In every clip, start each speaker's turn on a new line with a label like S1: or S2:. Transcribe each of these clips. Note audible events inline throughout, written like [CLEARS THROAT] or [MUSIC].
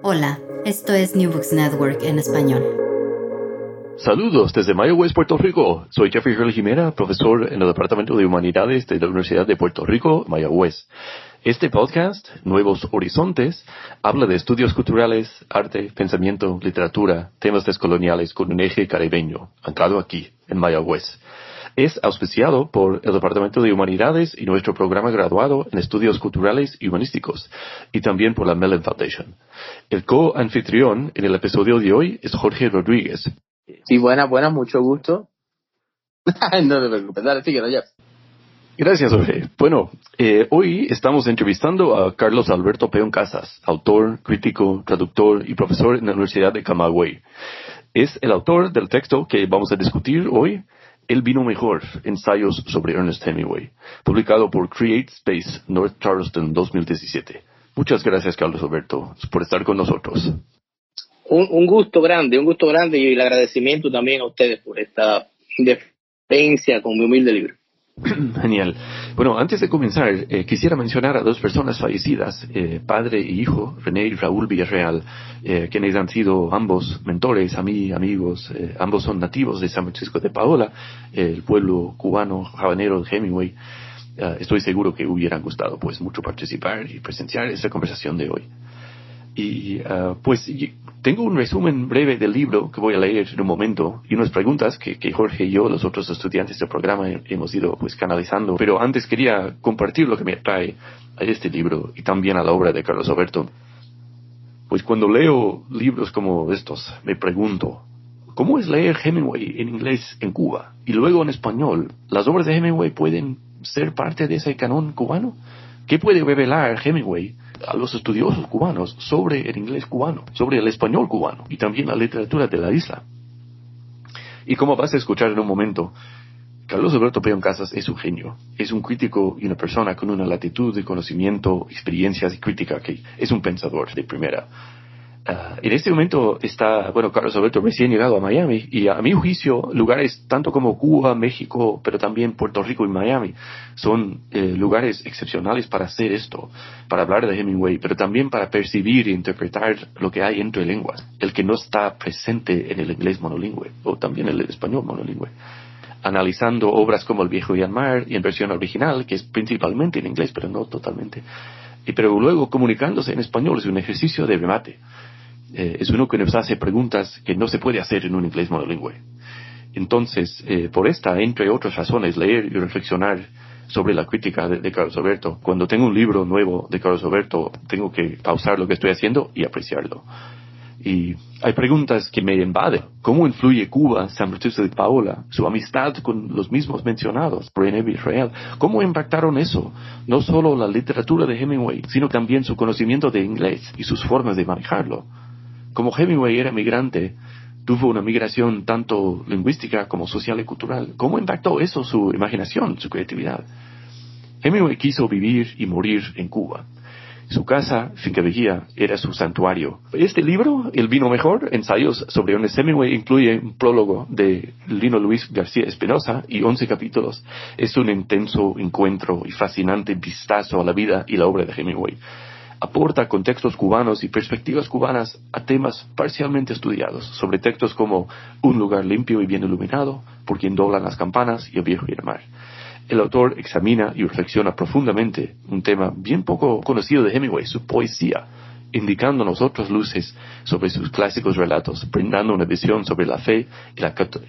S1: Hola, esto es New Books Network en español.
S2: Saludos desde Mayagüez, Puerto Rico. Soy Jeffrey Hurley Jimena, profesor en el Departamento de Humanidades de la Universidad de Puerto Rico, Mayagüez. Este podcast, Nuevos Horizontes, habla de estudios culturales, arte, pensamiento, literatura, temas descoloniales con un eje caribeño, anclado aquí, en Mayagüez. Es auspiciado por el Departamento de Humanidades y nuestro programa graduado en Estudios Culturales y Humanísticos, y también por la Mellon Foundation. El co-anfitrión en el episodio de hoy es Jorge Rodríguez,
S3: Sí, buenas, buenas, mucho gusto. [LAUGHS] no te preocupes, dale, síguelo, Jeff.
S2: Gracias, Jorge. Bueno, eh, hoy estamos entrevistando a Carlos Alberto Peón Casas, autor, crítico, traductor y profesor en la Universidad de Camagüey. Es el autor del texto que vamos a discutir hoy, El vino mejor, ensayos sobre Ernest Hemingway, publicado por Create Space North Charleston 2017. Muchas gracias, Carlos Alberto, por estar con nosotros.
S3: Un, un gusto grande, un gusto grande y el agradecimiento también a ustedes por esta defensa con mi humilde libro.
S2: Genial. Bueno, antes de comenzar, eh, quisiera mencionar a dos personas fallecidas, eh, padre y hijo, René y Raúl Villarreal, eh, quienes han sido ambos mentores, a mí, amigos, eh, ambos son nativos de San Francisco de Paola, el pueblo cubano habanero de Hemingway. Eh, estoy seguro que hubieran gustado pues mucho participar y presenciar esta conversación de hoy. Y uh, pues tengo un resumen breve del libro que voy a leer en un momento y unas preguntas que, que Jorge y yo, los otros estudiantes del programa, hemos ido pues canalizando. Pero antes quería compartir lo que me atrae a este libro y también a la obra de Carlos Alberto. Pues cuando leo libros como estos, me pregunto, ¿cómo es leer Hemingway en inglés en Cuba y luego en español? ¿Las obras de Hemingway pueden ser parte de ese canon cubano? ¿Qué puede revelar Hemingway a los estudiosos cubanos sobre el inglés cubano, sobre el español cubano y también la literatura de la isla. Y como vas a escuchar en un momento, Carlos Alberto Peón Casas es un genio, es un crítico y una persona con una latitud de conocimiento, experiencias y crítica que es un pensador de primera. Uh, en este momento está, bueno, Carlos Alberto recién llegado a Miami y a mi juicio lugares tanto como Cuba, México, pero también Puerto Rico y Miami son eh, lugares excepcionales para hacer esto, para hablar de Hemingway, pero también para percibir e interpretar lo que hay entre lenguas, el que no está presente en el inglés monolingüe o también el español monolingüe. Analizando obras como El viejo Yanmar y en versión original, que es principalmente en inglés, pero no totalmente, y pero luego comunicándose en español es un ejercicio de remate eh, es uno que nos hace preguntas que no se puede hacer en un inglés monolingüe. Entonces, eh, por esta, entre otras razones, leer y reflexionar sobre la crítica de, Carlos Alberto. Cuando tengo un libro nuevo de Carlos Alberto, tengo que pausar lo que estoy haciendo y apreciarlo. Y hay preguntas que me invaden. ¿Cómo influye Cuba, San Francisco de Paola, su amistad con los mismos mencionados, René Israel? ¿Cómo impactaron eso? No solo la literatura de Hemingway, sino también su conocimiento de inglés y sus formas de manejarlo. Como Hemingway era migrante, tuvo una migración tanto lingüística como social y cultural. ¿Cómo impactó eso su imaginación, su creatividad? Hemingway quiso vivir y morir en Cuba. Su casa, Finca Vigía, era su santuario. Este libro, El vino mejor, ensayos sobre Ernest Hemingway, incluye un prólogo de Lino Luis García Espinosa y 11 capítulos. Es un intenso encuentro y fascinante vistazo a la vida y la obra de Hemingway. Aporta contextos cubanos y perspectivas cubanas a temas parcialmente estudiados, sobre textos como Un lugar limpio y bien iluminado, Por quien doblan las campanas y El viejo y el mar el autor examina y reflexiona profundamente un tema bien poco conocido de Hemingway, su poesía, indicándonos otras luces sobre sus clásicos relatos, brindando una visión sobre la fe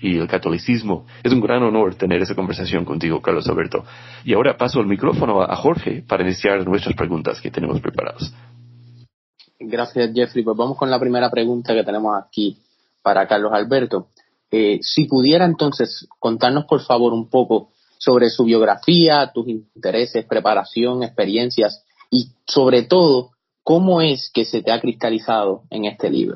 S2: y, el catolicismo. Es un gran honor tener esa conversación contigo, Carlos Alberto. Y ahora paso el micrófono a, Jorge para iniciar nuestras preguntas que tenemos preparadas.
S3: Gracias, Jeffrey. Pues vamos con la primera pregunta que tenemos aquí para Carlos Alberto. Eh, si pudiera entonces contarnos, por favor, un poco sobre su biografía, tus intereses, preparación, experiencias y sobre todo, cómo es que se te ha cristalizado en este libro.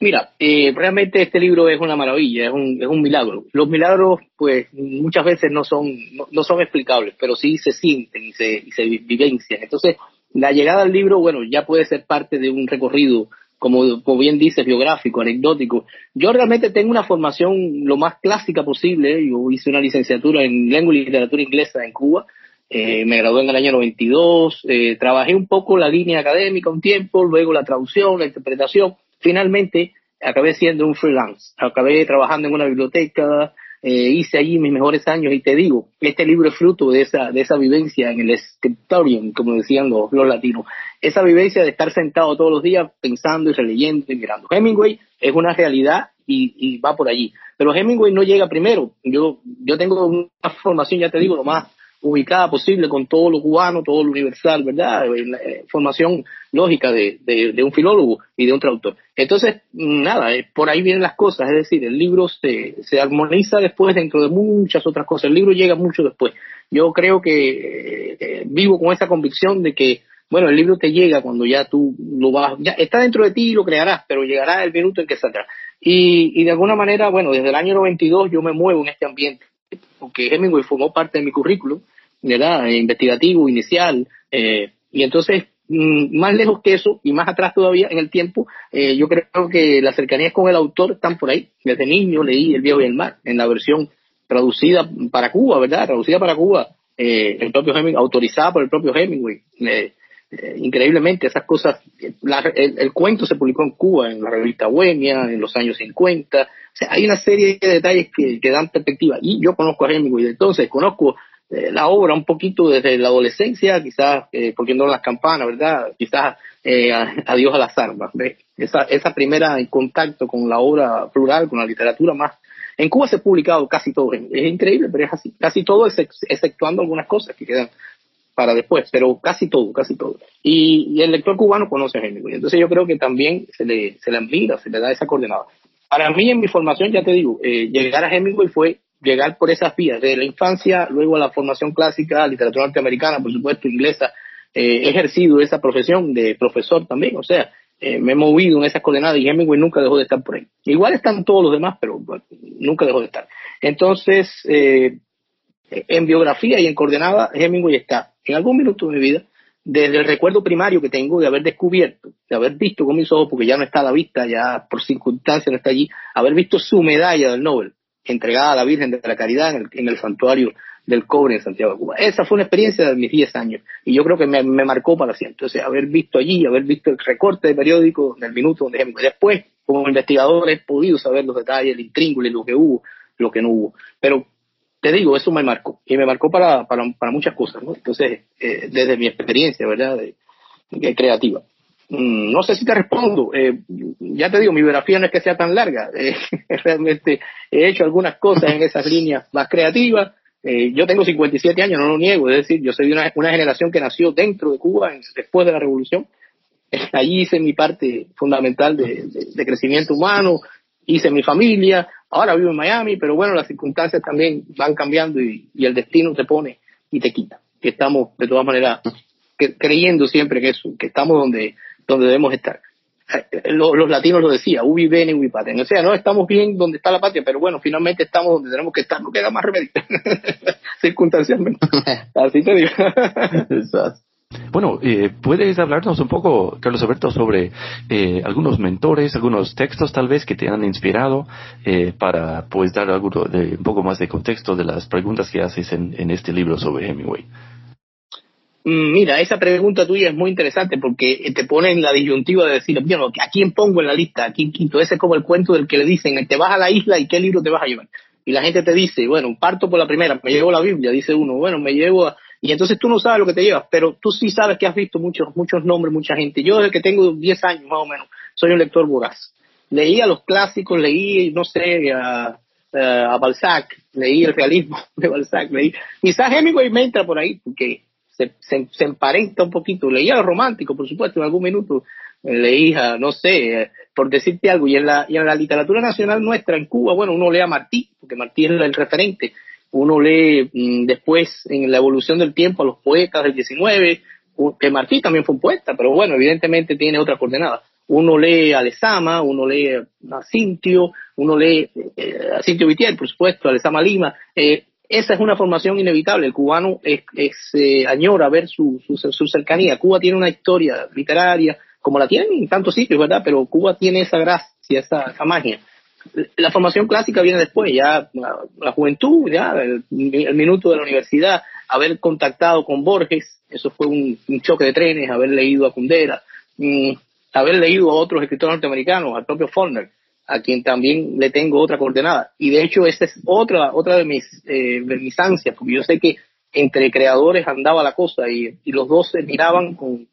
S3: Mira, eh, realmente este libro es una maravilla, es un, es un milagro. Los milagros, pues, muchas veces no son, no, son explicables, pero sí se sienten y se, y se vivencian. Entonces, la llegada al libro, bueno, ya puede ser parte de un recorrido como, como bien dices, biográfico, anecdótico. Yo realmente tengo una formación lo más clásica posible. Yo hice una licenciatura en lengua y literatura inglesa en Cuba. Eh, me gradué en el año 92. Eh, trabajé un poco la línea académica un tiempo, luego la traducción, la interpretación. Finalmente acabé siendo un freelance. Acabé trabajando en una biblioteca, eh, hice allí mis mejores años y te digo, este libro es fruto de esa, de esa vivencia en el scriptorium, como decían los, los latinos, esa vivencia de estar sentado todos los días pensando y releyendo y mirando. Hemingway es una realidad y, y va por allí, pero Hemingway no llega primero. Yo, yo tengo una formación, ya te digo, lo más ubicada posible con todo lo cubano, todo lo universal, ¿verdad? Eh, formación lógica de, de, un filólogo y de un traductor. Entonces, nada, eh, por ahí vienen las cosas, es decir, el libro se, se armoniza después dentro de muchas otras cosas, el libro llega mucho después. Yo creo que eh, vivo con esa convicción de que, bueno, el libro te llega cuando ya tú lo vas, ya está dentro de ti y lo crearás, pero llegará el minuto en que saldrá. Y, y de alguna manera, bueno, desde el año 92 yo me muevo en este ambiente, porque Hemingway formó parte de mi currículum, ¿verdad? Investigativo, inicial, eh, y entonces mm, más lejos que eso y más atrás todavía en el tiempo, eh, yo creo que las cercanías con el autor están por ahí. Desde niño leí El viejo y el mar en la versión traducida para Cuba, ¿verdad? Traducida para Cuba, eh, el propio Hemingway, autorizada por el propio Hemingway. increíblemente, esas cosas, el, cuento se publicó en Cuba, en la revista Bohemia, en los años 50. O sea, hay una serie de detalles que, que dan perspectiva. Y yo conozco a Hemingway, entonces conozco eh, la obra un poquito desde la adolescencia, quizás eh, no las campanas, ¿verdad? Quizás eh, adiós a las armas. Esa, esa primera contacto con la obra plural, con la literatura más. En Cuba se ha publicado casi todo, es increíble, pero es así, casi todo, exceptuando algunas cosas que quedan para después, pero casi todo, casi todo. Y, el lector cubano conoce a Hemingway, entonces yo creo que también se le, se le admira, se le da esa coordenada. Para mí, en mi formación, ya te digo, eh, llegar a Hemingway fue llegar por esas vías, desde la infancia, luego a la formación clásica, literatura norteamericana, por supuesto, inglesa, eh, he ejercido esa profesión de profesor también, o sea, eh, me he movido en esas coordenadas y Hemingway nunca dejó de estar por ahí. Igual están todos los demás, pero nunca dejó de estar. Entonces, eh, en biografía y en coordenada, Hemingway está en algún minuto de mi vida, desde el recuerdo primario que tengo de haber descubierto, de haber visto con mis ojos, porque ya no está a la vista, ya por circunstancias no está allí, haber visto su medalla del Nobel, entregada a la Virgen de la Caridad en el, santuario del cobre en Santiago de Cuba. Esa fue una experiencia de mis 10 años y yo creo que me, marcó para siempre. Entonces, haber visto allí, haber visto el recorte de periódico del minuto donde después, como investigador, he podido saber los detalles, el intríngulo, lo que hubo, lo que no hubo. Pero te digo, eso me marcó y me marcó para, muchas cosas. Entonces, eh, desde mi experiencia, ¿verdad? de creativa. Mm, no sé si te respondo. Eh, ya te digo, mi biografía no es que sea tan larga. [LAUGHS] Eh, realmente he hecho algunas cosas en esas líneas más creativas. Eh, yo tengo 57 años, no lo niego, es decir, yo soy de una, una generación que nació dentro de Cuba después de la revolución. Allí hice mi parte fundamental de, de, crecimiento humano, hice mi familia, ahora vivo en Miami, pero bueno, las circunstancias también van cambiando y, y el destino te pone y te quita. Que estamos, de todas maneras, creyendo siempre que, eso, que estamos donde, donde debemos estar. Eh, los, latinos lo decían, ubi bene, ubi paten. O sea, no estamos bien donde está la patria, pero bueno, finalmente estamos donde tenemos que estar, no queda más remedio. [LAUGHS] Circunstancialmente. [LAUGHS] Así te digo. [LAUGHS]
S2: Bueno, eh, ¿puedes hablarnos un poco, Carlos Alberto, sobre eh, algunos mentores, algunos textos tal vez que te han inspirado eh, para pues dar algo de, un poco más de contexto de las preguntas que haces en, en este libro sobre Hemingway?
S3: Mm, mira, esa pregunta tuya es muy interesante porque te pone en la disyuntiva de decir, bueno, ¿a quién pongo en la lista? ¿A quién quinto? Ese es como el cuento del que le dicen, te vas a la isla y qué libro te vas a llevar. Y la gente te dice, bueno, parto por la primera, me llevo la Biblia, dice uno, bueno, me llevo a... Y entonces tú no sabes lo que te llevas, pero tú sí sabes que has visto muchos, muchos nombres, mucha gente. Yo desde que tengo 10 años más o menos, soy un lector voraz. Leía los clásicos, leí, no sé, a, a Balzac, leí el realismo [LAUGHS] de Balzac, leí... Quizás Hemingway me entra por ahí, porque se, se, emparenta un poquito. Leía lo romántico, por supuesto, en algún minuto eh, leía, no sé, eh, por decirte algo. Y en, la, y en la literatura nacional nuestra, en Cuba, bueno, uno lee a Martí, porque Martí es el referente. Uno lee mm, después, en la evolución del tiempo, a los poetas del 19, que Martí también fue un poeta, pero bueno, evidentemente tiene otra coordenada. Uno lee a Lezama, uno lee a Cintio, uno lee eh, a Cintio Vitier, por supuesto, a Lezama Lima. Eh, esa es una formación inevitable. El cubano es, eh, añora ver su, su, cercanía. Cuba tiene una historia literaria, como la tienen en tantos sitios, ¿verdad? Pero Cuba tiene esa gracia, esa, magia. La formación clásica viene después, ya la, juventud, ya el, minuto de la universidad, haber contactado con Borges, eso fue un, choque de trenes, haber leído a Kundera, mm, haber leído a otros escritores norteamericanos, al propio Faulkner, a quien también le tengo otra coordenada. Y de hecho, esa es otra, otra de mis, eh, de mis ansias, porque yo sé que entre creadores andaba la cosa y, y los dos se miraban con,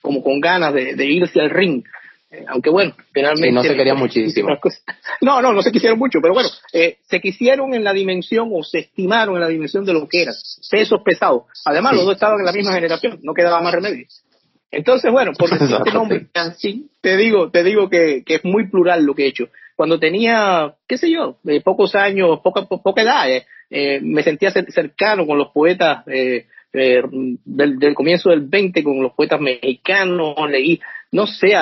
S3: como con ganas de, de irse al ring. Eh, aunque bueno, finalmente...
S4: no se querían muchísimo. [LAUGHS]
S3: No, no, no se quisieron mucho, pero bueno, eh, se quisieron en la dimensión o se estimaron en la dimensión de lo que eran, pesos pesados. Además, los dos estaban en la misma generación, no quedaba más remedio. Entonces, bueno, por decirte nombre, así, te digo, te digo que, que, es muy plural lo que he hecho. Cuando tenía, qué sé yo, de pocos años, poca, poca edad, eh, eh me sentía cercano con los poetas eh, eh, del, del, comienzo del 20, con los poetas mexicanos, leí no sé,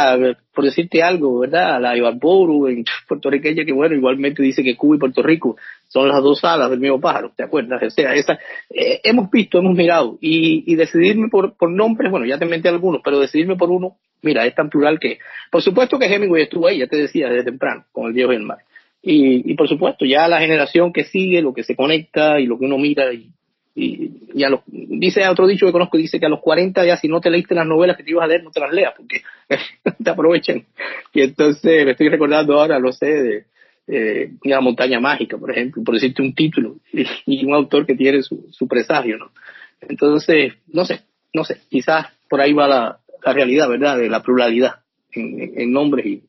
S3: por decirte algo, ¿verdad? A la Ibarburu en [LAUGHS] puertorriqueña, que bueno, igualmente dice que Cuba y Puerto Rico son las dos alas del mismo pájaro, ¿te acuerdas? O sea, esa, eh, hemos visto, hemos mirado, y, y decidirme por, por nombres, bueno, ya te menté algunos, pero decidirme por uno, mira, es tan plural que, por supuesto que Hemingway estuvo ahí, ya te decía, desde temprano, con el viejo del mar. Y, y por supuesto, ya la generación que sigue, lo que se conecta y lo que uno mira y, y, a los, dice otro dicho que conozco, dice que a los 40 ya si no te leíste las novelas que te ibas a leer, no te las leas, porque [LAUGHS] te aprovechan. Y entonces me estoy recordando ahora, lo sé, de eh, La montaña mágica, por ejemplo, por decirte un título, y, un autor que tiene su, su, presagio, ¿no? Entonces, no sé, no sé, quizás por ahí va la, la realidad, ¿verdad? De la pluralidad en, en nombres y,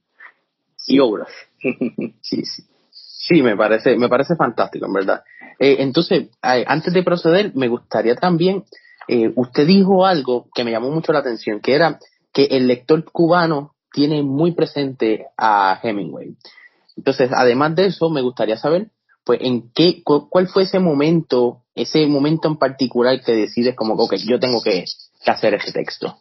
S3: y obras. [LAUGHS]
S4: sí, sí. Sí, me parece, me parece fantástico, en verdad. Eh, entonces, antes de proceder, me gustaría también, eh, usted dijo algo que me llamó mucho la atención, que era que el lector cubano tiene muy presente a Hemingway. Entonces, además de eso, me gustaría saber, pues, en qué, cuál fue ese momento, ese momento en particular que decides como, ok, yo tengo que, hacer ese texto.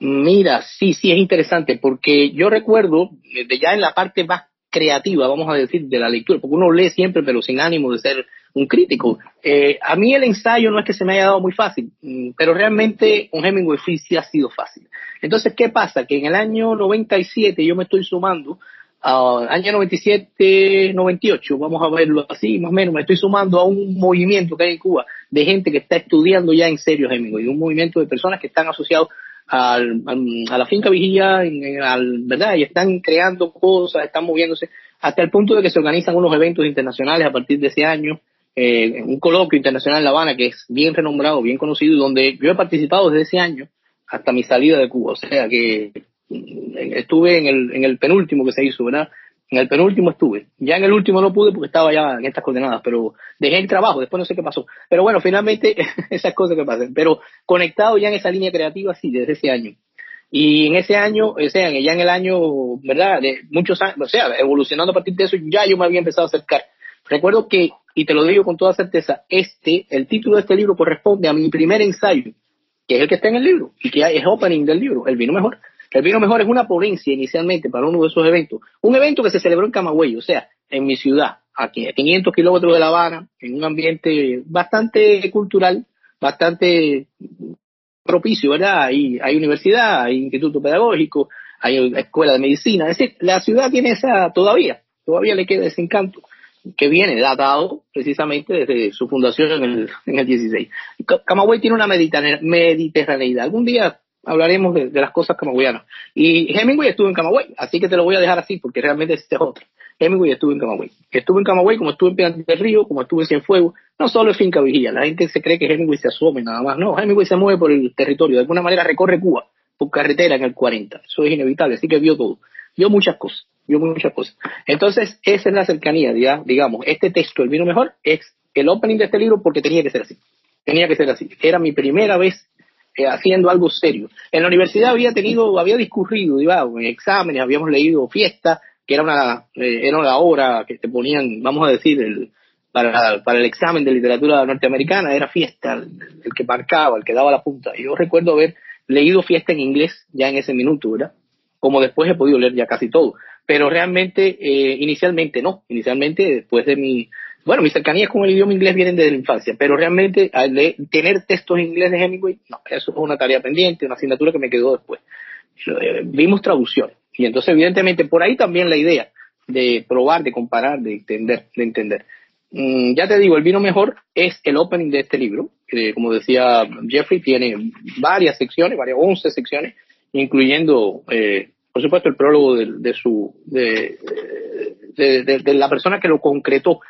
S3: Mira, sí, sí, es interesante, porque yo recuerdo, de ya en la parte más creativa, vamos a decir, de la lectura, porque uno lee siempre, pero sin ánimo de ser un crítico. Eh, a mí el ensayo no es que se me haya dado muy fácil, mm, pero realmente un Hemingway Free sí ha sido fácil. Entonces, ¿qué pasa? Que en el año 97 yo me estoy sumando, al año 97, 98, vamos a verlo así, más o menos, me estoy sumando a un movimiento que hay en Cuba de gente que está estudiando ya en serio Hemingway, un movimiento de personas que están asociados al, a la finca vigía, al, ¿verdad? Y están creando cosas, están moviéndose, hasta el punto de que se organizan unos eventos internacionales a partir de ese año, eh, un coloquio internacional en La Habana que es bien renombrado, bien conocido, y donde yo he participado desde ese año hasta mi salida de Cuba, o sea que mm, estuve en el, en el penúltimo que se hizo, ¿verdad? En el penúltimo estuve. Ya en el último no pude porque estaba ya en estas coordenadas, pero dejé el trabajo, después no sé qué pasó. Pero bueno, finalmente [LAUGHS] esas cosas que pasan. Pero conectado ya en esa línea creativa, sí, desde ese año. Y en ese año, o sea, ya en el año, ¿verdad? De muchos años, o sea, evolucionando a partir de eso, ya yo me había empezado a acercar. Recuerdo que, y te lo digo con toda certeza, este, el título de este libro corresponde a mi primer ensayo, que es el que está en el libro, y que es opening del libro, El vino mejor. El vino mejor es una ponencia inicialmente para uno de esos eventos. Un evento que se celebró en Camagüey, o sea, en mi ciudad, aquí a 500 kilómetros de La Habana, en un ambiente bastante cultural, bastante propicio, ¿verdad? Hay, hay universidad, hay instituto pedagógico, hay escuela de medicina. Es decir, la ciudad tiene esa todavía, todavía le queda ese encanto que viene datado precisamente desde su fundación en el, en el 16. Camagüey tiene una mediterraneidad. Algún día hablaremos de, las cosas camagüeyanas. Y Hemingway estuvo en Camagüey, así que te lo voy a dejar así porque realmente este es otro. Hemingway estuvo en Camagüey. Estuvo en Camagüey como estuvo en Piedras del Río, como estuvo en Cienfuegos. No solo en Finca Vigía. La gente se cree que Hemingway se asome nada más. No, Hemingway se mueve por el territorio. De alguna manera recorre Cuba por carretera en el 40. Eso es inevitable. Así que vio todo. Vio muchas cosas. Vio muchas cosas. Entonces, esa es la cercanía, digamos. Este texto, El vino mejor, es el opening de este libro porque tenía que ser así. Tenía que ser así. Era mi primera vez eh, haciendo algo serio. En la universidad había tenido, había discurrido, digamos, en exámenes, habíamos leído Fiesta, que era una, eh, era la obra que te ponían, vamos a decir, el, para, para el examen de literatura norteamericana, era Fiesta, el, que marcaba, el que daba la punta. Yo recuerdo haber leído Fiesta en inglés ya en ese minuto, ¿verdad? Como después he podido leer ya casi todo. Pero realmente, eh, inicialmente no. Inicialmente, después de mi, bueno, mis cercanías con el idioma inglés vienen desde la infancia, pero realmente tener textos en inglés de Hemingway, no, eso es una tarea pendiente, una asignatura que me quedó después. Eh, vimos traducciones. Y entonces, evidentemente, por ahí también la idea de probar, de comparar, de entender, de entender. Mm, ya te digo, el vino mejor es el opening de este libro, que como decía Jeffrey, tiene varias secciones, varias 11 secciones, incluyendo, eh, por supuesto, el prólogo de, su, de, de, la persona que lo concretó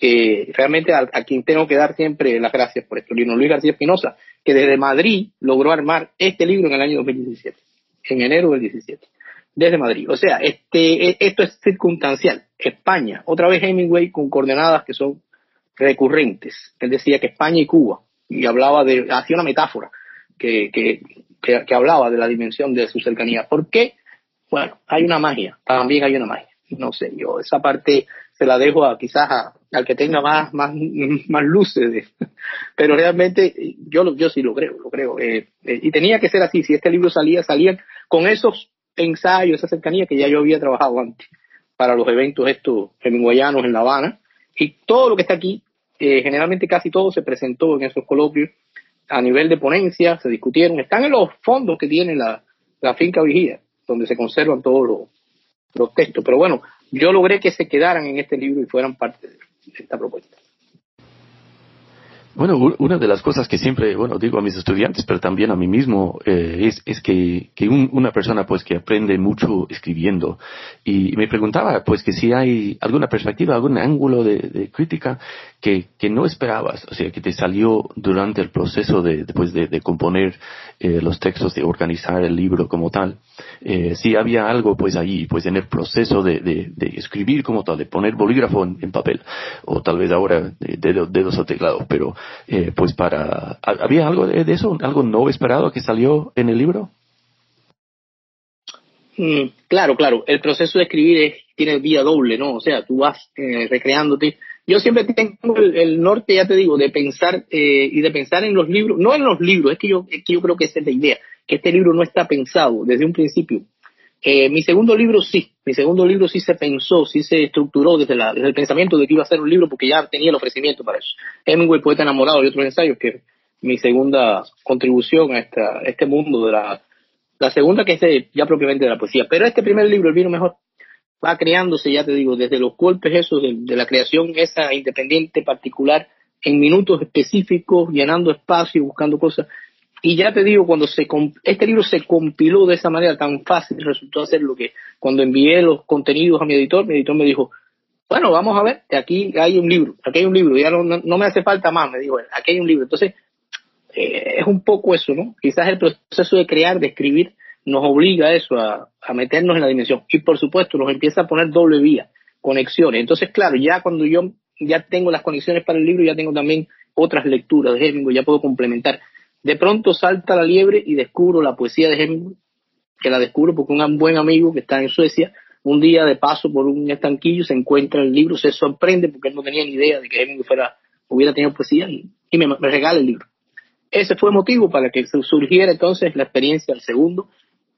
S3: que realmente a, quien tengo que dar siempre las gracias por esto, Lino Luis García Espinosa, que desde Madrid logró armar este libro en el año 2017, en enero del 17, desde Madrid. O sea, este, e, esto es circunstancial. España, otra vez Hemingway con coordenadas que son recurrentes. Él decía que España y Cuba, y hablaba de, hacía una metáfora que, que, que, que hablaba de la dimensión de su cercanía. ¿Por qué? Bueno, hay una magia, también hay una magia. No sé, yo esa parte se la dejo a quizás al que tenga más, más, más luces. [LAUGHS] Pero realmente yo, yo sí lo creo, lo creo. Eh, eh, y tenía que ser así. Si este libro salía, salían con esos ensayos, esa cercanía que ya yo había trabajado antes para los eventos estos hemingwayanos en La Habana. Y todo lo que está aquí, eh, generalmente casi todo se presentó en esos coloquios a nivel de ponencia, se discutieron, están en los fondos que tiene la, la finca Vigía, donde se conservan todos los, los textos. Pero bueno, yo logré que se quedaran en este libro y fueran parte de esta propuesta.
S2: Bueno, una de las cosas que siempre, bueno, digo a mis estudiantes, pero también a mí mismo, eh, es, es que, que una persona pues que aprende mucho escribiendo. Y me preguntaba pues que si hay alguna perspectiva, algún ángulo de, crítica que, que, no esperabas, o sea, que te salió durante el proceso de, después de, de componer eh, los textos, de organizar el libro como tal. Eh, si había algo pues ahí, pues en el proceso de, de, escribir como tal, de poner bolígrafo en, papel, o tal vez ahora dedos, dedos o teclado, pero eh, pues para... ¿Había algo de, eso? ¿Algo no esperado que salió en el libro?
S3: Mm, claro, claro. El proceso de escribir tiene vía doble, ¿no? O sea, tú vas eh, recreándote. Yo siempre tengo el, norte, ya te digo, de pensar eh, y de pensar en los libros, no en los libros, es que yo, es que yo creo que esa es la idea, que este libro no está pensado desde un principio eh, mi segundo libro sí, mi segundo libro sí se pensó, sí se estructuró desde, la, desde el pensamiento de que iba a ser un libro porque ya tenía el ofrecimiento para eso. Hemingway, Poeta Enamorado y otros ensayos, que mi segunda contribución a, esta, este mundo de la, la segunda que es ya propiamente de la poesía. Pero este primer libro, El vino mejor, va creándose, ya te digo, desde los golpes esos de, de la creación esa independiente particular en minutos específicos, llenando espacio, buscando cosas y ya te digo, cuando se este libro se compiló de esa manera tan fácil, resultó hacer lo que cuando envié los contenidos a mi editor, mi editor me dijo, bueno, vamos a ver, aquí hay un libro, aquí hay un libro, ya no, no, me hace falta más, me dijo, aquí hay un libro. Entonces, eh, es un poco eso, ¿no? Quizás el proceso de crear, de escribir, nos obliga a eso, a, a meternos en la dimensión. Y por supuesto nos empieza a poner doble vía, conexiones. Entonces, claro, ya cuando yo ya tengo las conexiones para el libro, ya tengo también otras lecturas de Hemingway, ya puedo complementar. De pronto salta la liebre y descubro la poesía de Hemingway, que la descubro porque un buen amigo que está en Suecia, un día de paso por un estanquillo, se encuentra el libro, se sorprende porque él no tenía ni idea de que Hemingway fuera, hubiera tenido poesía y, me, regala el libro. Ese fue el motivo para que surgiera entonces la experiencia del segundo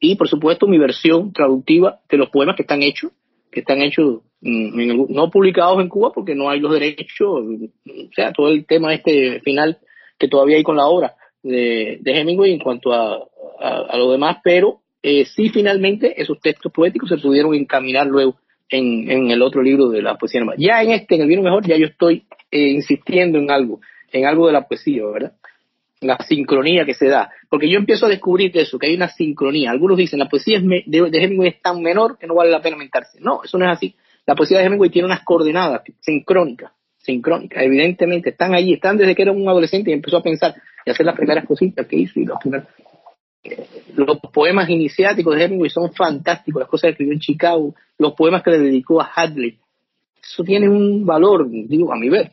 S3: y por supuesto mi versión traductiva de los poemas que están hechos, que están hechos mm, no publicados en Cuba porque no hay los derechos, o sea, todo el tema este final que todavía hay con la obra de, de Hemingway en cuanto a, a, lo demás, pero eh, sí finalmente esos textos poéticos se pudieron encaminar luego en, en el otro libro de la poesía. Ya en este, en el vino mejor, ya yo estoy eh, insistiendo en algo, en algo de la poesía, ¿verdad? la sincronía que se da. Porque yo empiezo a descubrir eso, que hay una sincronía. Algunos dicen, la poesía de, de Hemingway es tan menor que no vale la pena mentarse. No, eso no es así. La poesía de Hemingway tiene unas coordenadas sincrónicas, sincrónicas. Evidentemente están ahí, están desde que era un adolescente y empezó a pensar y hacer las primeras cositas que hizo y los los poemas iniciáticos de Hemingway son fantásticos, las cosas que escribió en Chicago, los poemas que le dedicó a Hadley. Eso tiene un valor, digo, a mi ver.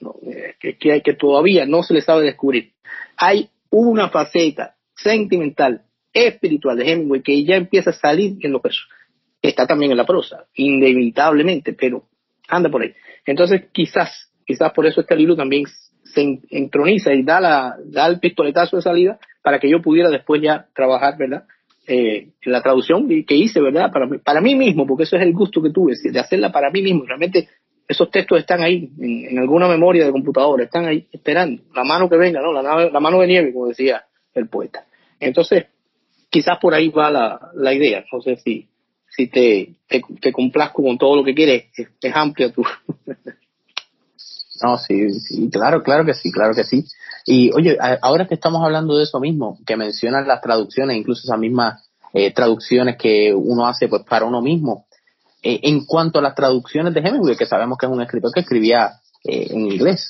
S3: Eh, que todavía no se le sabe descubrir. Hay una faceta sentimental, espiritual de Hemingway que ya empieza a salir en los versos. Está también en la prosa, inevitablemente, pero anda por ahí. Entonces, quizás, quizás por eso este libro también se entroniza y da, la, da el pistoletazo de salida para que yo pudiera después ya trabajar, ¿verdad? Eh, en la traducción que hice, ¿verdad? Para, para mí mismo, porque eso es el gusto que tuve, de hacerla para mí mismo. Realmente esos textos están ahí, en, alguna memoria de computadora, están ahí esperando, la mano que venga, ¿no? La, mano de nieve, como decía el poeta. Entonces, quizás por ahí va la, la idea, no sé si, si te, te, complazco con todo lo que quieres, es, amplia tu... [LAUGHS]
S4: No, sí, sí, claro, claro que sí, claro que sí. Y oye, ahora que estamos hablando de eso mismo, que mencionan las traducciones, incluso esas mismas eh, traducciones que uno hace pues para uno mismo, eh, en cuanto a las traducciones de Hemingway, que sabemos que es un escritor que escribía eh, en inglés,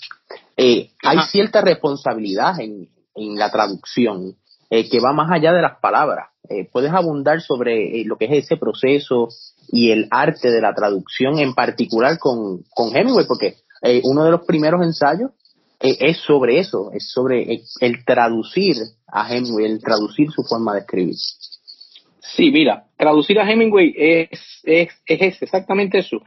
S4: eh, hay cierta responsabilidad en, en la traducción que va más allá de las palabras. ¿Puedes abundar sobre lo que es ese proceso y el arte de la traducción en particular con, con Hemingway? Porque uno de los primeros ensayos es sobre eso, es sobre el traducir a Hemingway, el traducir su forma de escribir.
S3: Sí, mira, traducir a Hemingway es, es, es exactamente eso.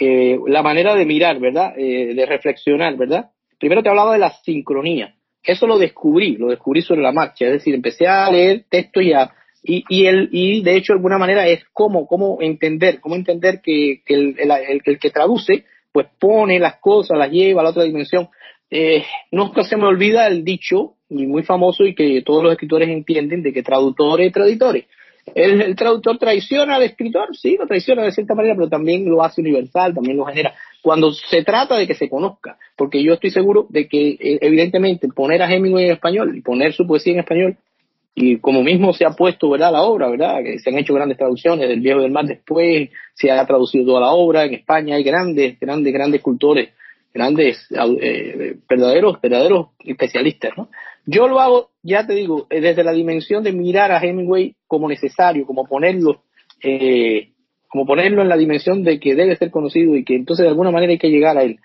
S3: Eh, la manera de mirar, ¿verdad? Eh, de reflexionar, ¿verdad? Primero te hablaba de la sincronía. Eso lo descubrí, lo descubrí sobre la marcha. Es decir, empecé a leer texto ya. Y, y, el, y de hecho, de alguna manera, es cómo, cómo entender, cómo entender que, el, el, el, que traduce, pues pone las cosas, las lleva a la otra dimensión. Eh, nunca se me olvida el dicho, muy famoso y que todos los escritores entienden, de que traductores y traductores. El, traductor traiciona al escritor, sí, lo traiciona de cierta manera, pero también lo hace universal, también lo genera. Cuando se trata de que se conozca, porque yo estoy seguro de que, eh, evidentemente, poner a Hemingway en español y poner su poesía en español, y como mismo se ha puesto, ¿verdad?, la obra, ¿verdad?, que se han hecho grandes traducciones del Viejo del Mar después, se ha traducido toda la obra, en España hay grandes, grandes, grandes cultores, grandes, eh, verdaderos, verdaderos especialistas, ¿no? Yo lo hago, ya te digo, eh, desde la dimensión de mirar a Hemingway como necesario, como ponerlo, eh, como ponerlo en la dimensión de que debe ser conocido y que entonces de alguna manera hay que llegar a él.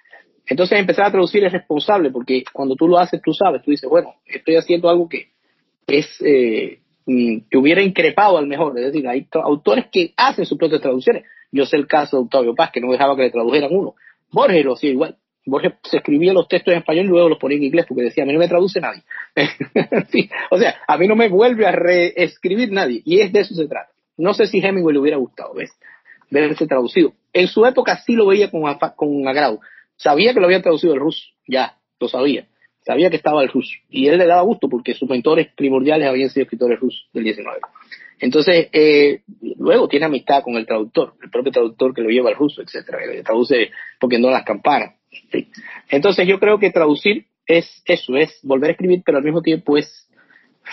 S3: Entonces empezar a traducir es responsable, porque cuando tú lo haces, tú sabes, tú dices, bueno, estoy haciendo algo que es eh, mm, que hubiera increpado al mejor. Es decir, hay autores que hacen sus propias traducciones. Yo sé el caso de Octavio Paz, que no dejaba que le tradujeran uno. Borges lo hacía igual. Borges se escribía los textos en español y luego los ponía en inglés porque decía, a mí no me traduce nadie. [LAUGHS] o sea, a mí no me vuelve a reescribir nadie. Y es de eso se trata. No sé si Hemingway le hubiera gustado ¿ves? verse traducido. En su época sí lo veía con, con agrado. Sabía que lo había traducido el ruso, ya, lo sabía. Sabía que estaba el ruso. Y él le daba gusto porque sus mentores primordiales habían sido escritores rusos del 19. Entonces, eh, luego tiene amistad con el traductor, el propio traductor que lo lleva al ruso, etcétera, le traduce porque no las campanas. Entonces yo creo que traducir es eso, es volver a escribir, pero al mismo tiempo es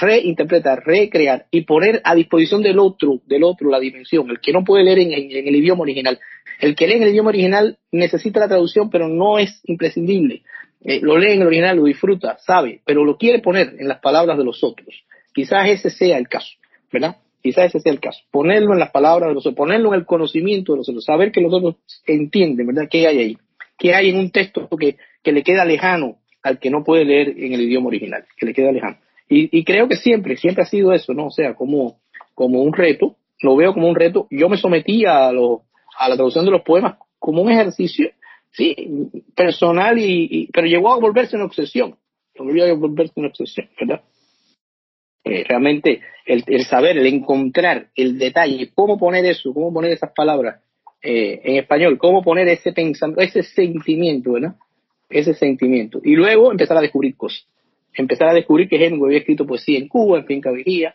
S3: reinterpretar, recrear y poner a disposición del otro, del otro la dimensión, el que no puede leer en, el idioma original. El que lee en el idioma original necesita la traducción, pero no es imprescindible. Eh, lo lee en el original, lo disfruta, sabe, pero lo quiere poner en las palabras de los otros. Quizás ese sea el caso, ¿verdad? Quizás ese sea el caso. Ponerlo en las palabras de los otros, ponerlo en el conocimiento de los otros, saber que los otros entienden, ¿verdad? ¿Qué hay ahí? ¿Qué hay en un texto que, que le queda lejano al que no puede leer en el idioma original? Que le queda lejano. Y, y creo que siempre, siempre ha sido eso, ¿no? O sea, como, como un reto, lo veo como un reto. Yo me sometí a, lo, a la traducción de los poemas como un ejercicio, sí, personal, y, pero llegó a volverse una obsesión. Volvió a volverse una obsesión, ¿verdad? Eh, realmente el, el, saber, el encontrar el detalle, cómo poner eso, cómo poner esas palabras eh, en español, cómo poner ese pensamiento, ese sentimiento, ¿verdad? Ese sentimiento. Y luego empezar a descubrir cosas. Empezar a descubrir que Hemingway había escrito poesía en Cuba, en Finca Vigía,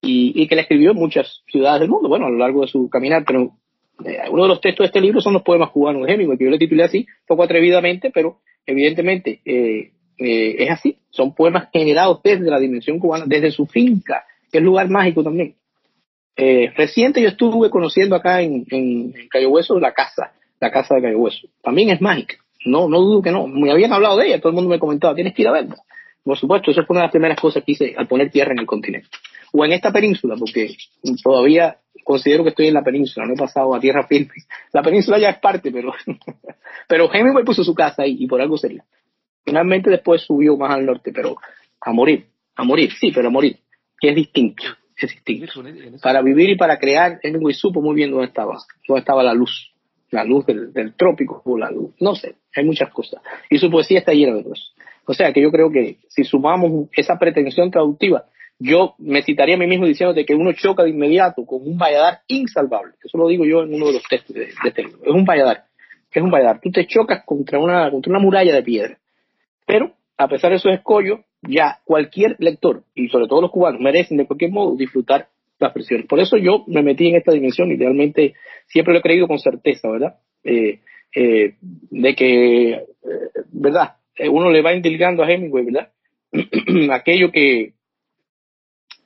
S3: y, y, que la escribió en muchas ciudades del mundo, bueno, a lo largo de su caminar, pero uno de los textos de este libro son los poemas cubanos de Hemingway, que yo le titulé así, poco atrevidamente, pero evidentemente eh, eh, es así. Son poemas generados desde la dimensión cubana, desde su finca, que es lugar mágico también. Eh, reciente yo estuve conociendo acá en, en, Cayo Hueso la casa, la casa de Cayo Hueso. También es mágica. No, no dudo que no. Me habían hablado de ella, todo el mundo me comentaba, tienes que ir a verla. Por supuesto, esa fue una de las primeras cosas que hice al poner tierra en el continente. O en esta península, porque todavía considero que estoy en la península, no he pasado a tierra firme. [LAUGHS] La península ya es parte, pero, [LAUGHS] pero Hemingway puso su casa ahí y por algo sería. Finalmente después subió más al norte, pero a morir, a morir, sí, pero a morir, que es distinto, es distinto. Para vivir y para crear, Hemingway supo muy bien dónde estaba, dónde estaba la luz, la luz del, del trópico, o la luz, no sé, hay muchas cosas. Y su poesía está llena de eso. O sea que yo creo que si sumamos esa pretensión traductiva, yo me citaría a mí mismo diciendo que uno choca de inmediato con un valladar insalvable. Eso lo digo yo en uno de los textos de, este libro. Es un valladar. ¿Qué es un valladar? Tú te chocas contra una, contra una muralla de piedra pero, a pesar de esos escollos, ya cualquier lector, y sobre todo los cubanos, merecen de cualquier modo disfrutar las presiones. Por eso yo me metí en esta dimensión y realmente siempre lo he creído con certeza, ¿verdad? Eh, eh, de que, eh, ¿verdad? Uno le va indilgando a Hemingway, ¿verdad? [CLEARS THROAT] Aquello que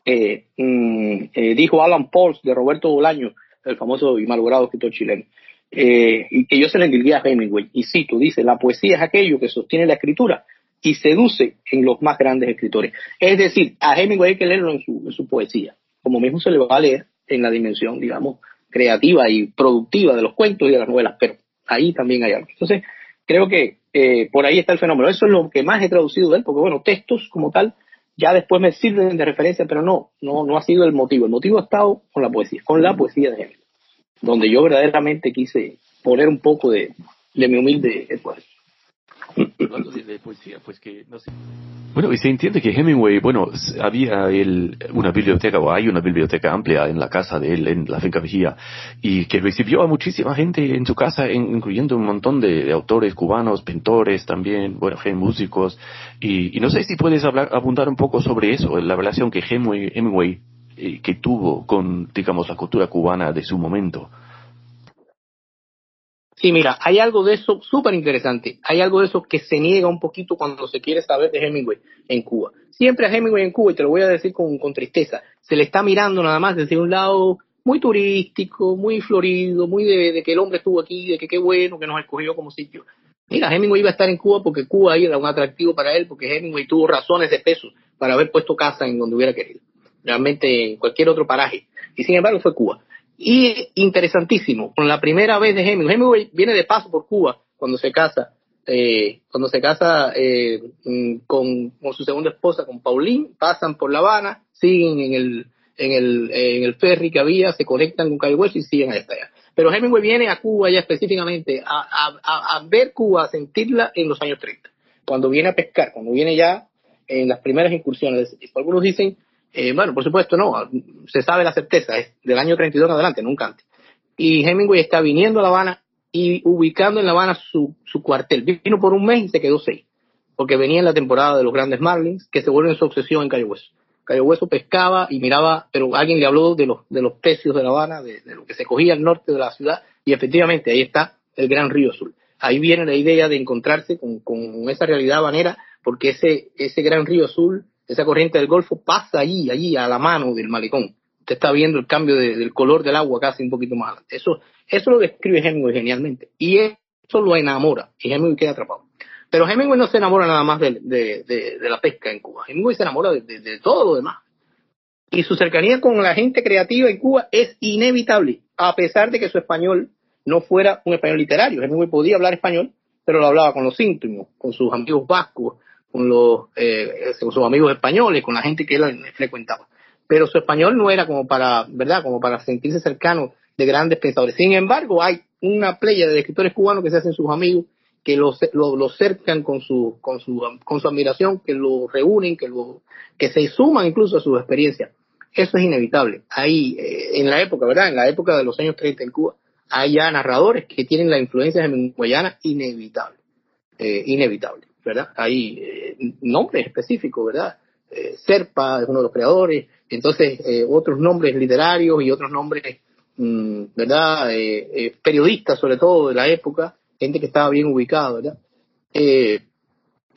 S3: mm, dijo Alan Pauls de Roberto Bolaño, el famoso y malogrado escritor chileno. Eh, y que yo se le endilgué a Hemingway. Y cito, dice, la poesía es aquello que sostiene la escritura y seduce en los más grandes escritores. Es decir, a Hemingway hay que leerlo en su, en su poesía, como mismo se le va a leer en la dimensión, digamos, creativa y productiva de los cuentos y de las novelas, pero ahí también hay algo. Entonces, creo que eh, por ahí está el fenómeno. Eso es lo que más he traducido de él, porque bueno, textos como tal ya después me sirven de referencia, pero no, no, no ha sido el motivo. El motivo ha estado con la poesía, con la poesía de Hemingway donde yo verdaderamente quise poner un poco de, de mi humilde esfuerzo.
S2: Pues que. Bueno, y se entiende que Hemingway, bueno, había una biblioteca, o hay una biblioteca amplia en la casa de él, en la finca Vigía, y que recibió a muchísima gente en su casa, incluyendo un montón de, de autores cubanos, pintores también, bueno, músicos, y, y, no sé si puedes hablar, abundar un poco sobre eso, la relación que Hemingway, Hemingway eh, que tuvo con, digamos, la cultura cubana de su momento.
S3: Sí, mira, hay algo de eso súper interesante. Hay algo de eso que se niega un poquito cuando se quiere saber de Hemingway en Cuba. Siempre a Hemingway en Cuba, y te lo voy a decir con, con tristeza, se le está mirando nada más desde un lado muy turístico, muy florido, muy de, de, que el hombre estuvo aquí, de que qué bueno que nos escogió como sitio. Mira, Hemingway iba a estar en Cuba porque Cuba era un atractivo para él, porque Hemingway tuvo razones de peso para haber puesto casa en donde hubiera querido realmente en cualquier otro paraje. Y sin embargo fue Cuba. Y interesantísimo, con la primera vez de Hemingway, Hemingway viene de paso por Cuba cuando se casa, eh, cuando se casa eh, con, su segunda esposa, con Pauline, pasan por La Habana, siguen en el, en el, en el ferry que había, se conectan con Cayo y siguen hasta allá. Pero Hemingway viene a Cuba ya específicamente a, a, a ver Cuba, a sentirla en los años 30, cuando viene a pescar, cuando viene ya en las primeras incursiones. Algunos dicen eh, bueno, por supuesto, no, se sabe la certeza, es del año 32 en adelante, nunca antes. Y Hemingway está viniendo a La Habana y ubicando en La Habana su, su cuartel. Vino por un mes y se quedó seis, porque venía en la temporada de los grandes Marlins, que se vuelven su obsesión en Cayo Hueso. Cayo Hueso pescaba y miraba, pero alguien le habló de los, de los pecios de La Habana, de, de lo que se cogía al norte de la ciudad, y efectivamente ahí está el Gran Río Azul. Ahí viene la idea de encontrarse con, con esa realidad habanera, porque ese, ese Gran Río Azul esa corriente del Golfo pasa allí, allí a la mano del malecón. Usted está viendo el cambio de, del color del agua casi un poquito más adelante. Eso, eso lo describe Hemingway genialmente. Y eso lo enamora. Y Hemingway queda atrapado. Pero Hemingway no se enamora nada más de, de la pesca en Cuba. Hemingway se enamora de, todo lo demás. Y su cercanía con la gente creativa en Cuba es inevitable, a pesar de que su español no fuera un español literario. Hemingway podía hablar español, pero lo hablaba con los íntimos, con sus amigos vascos, con, los, eh, con sus amigos españoles, con la gente que él frecuentaba. Pero su español no era como para, ¿verdad? Como para sentirse cercano de grandes pensadores. Sin embargo, hay una playa de escritores cubanos que se hacen sus amigos, que lo, lo, cercan con su, con, su, con su admiración, que lo reúnen, que, lo, que se suman incluso a sus experiencias. Eso es inevitable. Ahí, eh, en la época, ¿verdad? En la época de los años 30 en Cuba, hay ya narradores que tienen la influencia hemingwayana inevitable. Eh, inevitable, ¿verdad? Hay eh, nombres específicos, ¿verdad? Serpa es uno de los creadores, entonces otros nombres literarios y otros nombres Mm, ¿verdad? Eh, eh, periodistas, sobre todo de la época, gente que estaba bien ubicada, ¿verdad? Eh,